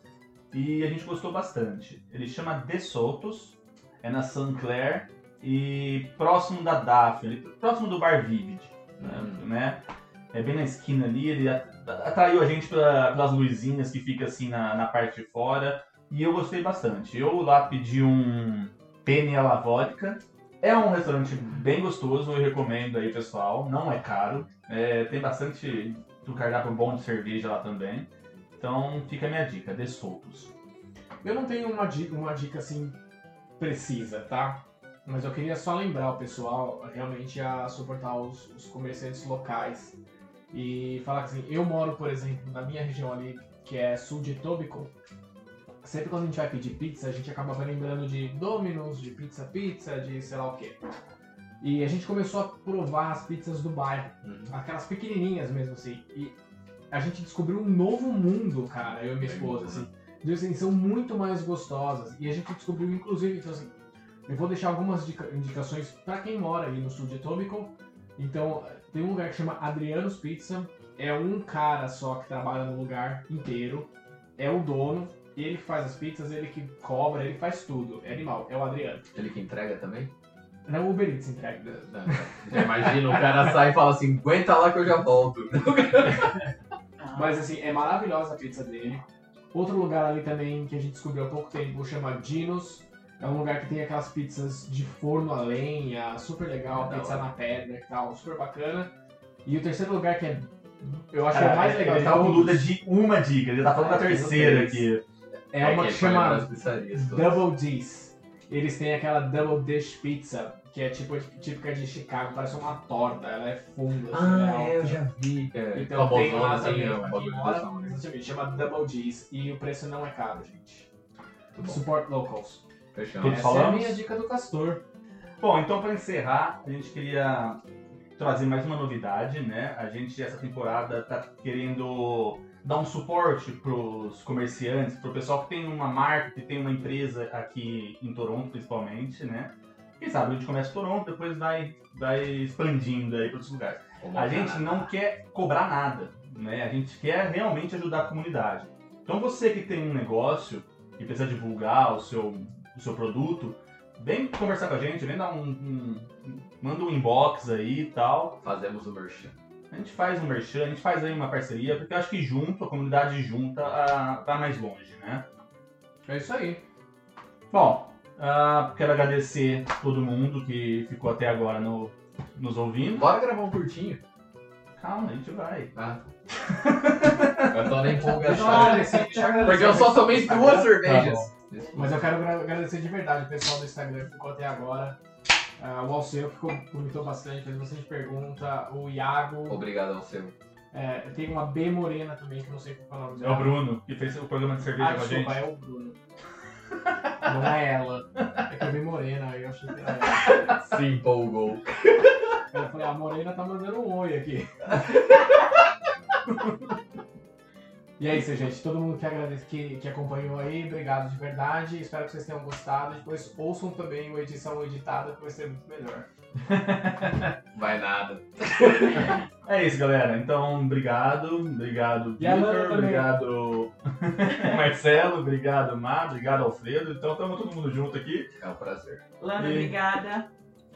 E a gente gostou bastante. Ele chama De Sotos, é na St. Clair e próximo da Daphne, próximo do Bar Vivid. Né? Hum. né? É bem na esquina ali, ele atraiu a gente pela- pelas luzinhas que fica assim na, na parte de fora. E eu gostei bastante. Eu lá pedi um penne alla vodka. É um restaurante bem gostoso, eu recomendo aí, pessoal. Não é caro. É, tem bastante do cardápio bom de cerveja lá também. Então fica a minha dica, dê soltos. Eu não tenho uma dica, uma dica assim precisa, tá? Mas eu queria só lembrar o pessoal realmente a suportar os, os comerciantes locais e falar que assim, eu moro, por exemplo, na minha região ali, que é sul de Etobicoke. Sempre quando a gente vai pedir pizza, a gente acaba lembrando de Domino's, de Pizza Pizza, de sei lá o quê. E a gente começou a provar as pizzas do bairro, Uhum. aquelas pequenininhas mesmo assim. E a gente descobriu um novo mundo, cara, eu e minha Bem esposa, bom, assim. De, assim, são muito mais gostosas. E a gente descobriu, inclusive, então assim, eu vou deixar algumas dica- indicações pra quem mora ali no sul de Etobicoke. Então, tem um lugar que chama Adriano's Pizza. É um cara só que trabalha no lugar inteiro. É o dono. Ele que faz as pizzas, ele que cobra, ele faz tudo. É animal, é o Adriano. Ele que entrega também? Não, o Uber Eats entrega. Já imagina, o cara sai e fala assim, aguenta lá que eu já volto. Mas assim, é maravilhosa a pizza dele. Outro lugar ali também que a gente descobriu há pouco tempo chama Dinos. É um lugar que tem aquelas pizzas de forno a lenha, super legal, É pizza hora. na pedra e tal, super bacana. E o terceiro lugar que é. Eu acho que é mais legal Ele tá com dúvida de uma dica, ele tá falando da Ah, tenho terceira aqui. É uma que chama. Double D's. Eles têm aquela Double Dish Pizza, que é tipo típica de Chicago, parece uma torta, ela é funda, assim, ela é alta. vi. É, Então tem famosona, lá assim, também, é bagulho mora, né? chama Double D's e o preço não é caro, gente. Muito bom. Support locals. Fechamos. Essa falamos? é a minha dica do Castor. Bom, então para encerrar, a gente queria trazer mais uma novidade, né? A gente essa temporada tá querendo dar um suporte pros comerciantes, pro pessoal que tem uma marca, que tem uma empresa aqui em Toronto, principalmente, né? Quem sabe a gente começa em Toronto, depois vai, vai expandindo aí para outros lugares. Como A gente Canadá. não quer cobrar nada, né? A gente quer realmente ajudar a comunidade. Então você que tem um negócio e precisa divulgar o seu, o seu produto, vem conversar com a gente, vem dar um, um- manda um inbox aí e tal. Fazemos o merchan. A gente faz um merchan, a gente faz aí uma parceria, porque eu acho que junto, a comunidade junta, a, vai mais longe, né? É isso aí. Bom, ah, quero agradecer todo mundo que ficou até agora no- nos ouvindo. Bora gravar um curtinho. Calma, a gente vai. Ah. [LAUGHS] eu tô eu empolgação. eu agradecer Porque eu só tomei Instagram. duas cervejas. Mas eu quero agra- agradecer de verdade o pessoal do Instagram que ficou até agora. Ah, o Alceu que comentou bastante, fez bastante pergunta. O Iago. Obrigado ao seu. É, tem uma B Morena também, que eu não sei qual é o nome É dela. o Bruno, que fez o programa de cerveja Ah, com a gente. é o Bruno. Não é ela. É que eu vi Morena, aí eu achei que era ela. Se empolgou. Eu falei, a Morena tá mandando um oi aqui. E é isso, gente. Todo mundo que agradece que, que acompanhou aí, obrigado de verdade. Espero que vocês tenham gostado. Depois ouçam também o edição editada, que vai ser muito melhor. [LAUGHS] Vai nada. É isso, galera. Então, obrigado. Obrigado, a também. Obrigado, [LAUGHS] Marcelo. Obrigado, Má. Obrigado, Alfredo. Então, estamos todo mundo junto aqui. É um prazer. Lana, E- obrigada.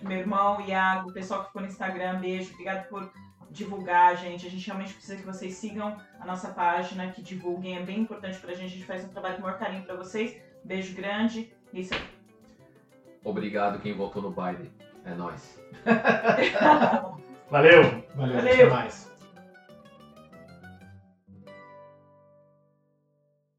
Meu irmão, Iago, o pessoal que ficou no Instagram, beijo. Obrigado por divulgar, gente. A gente realmente precisa que vocês sigam a nossa página, que divulguem. É bem importante pra gente. A gente faz um trabalho com o maior carinho pra vocês. Beijo grande. Isso aí. Obrigado quem votou no Biden. É nóis. [LAUGHS] [LAUGHS] Valeu! Valeu, Valeu. até mais.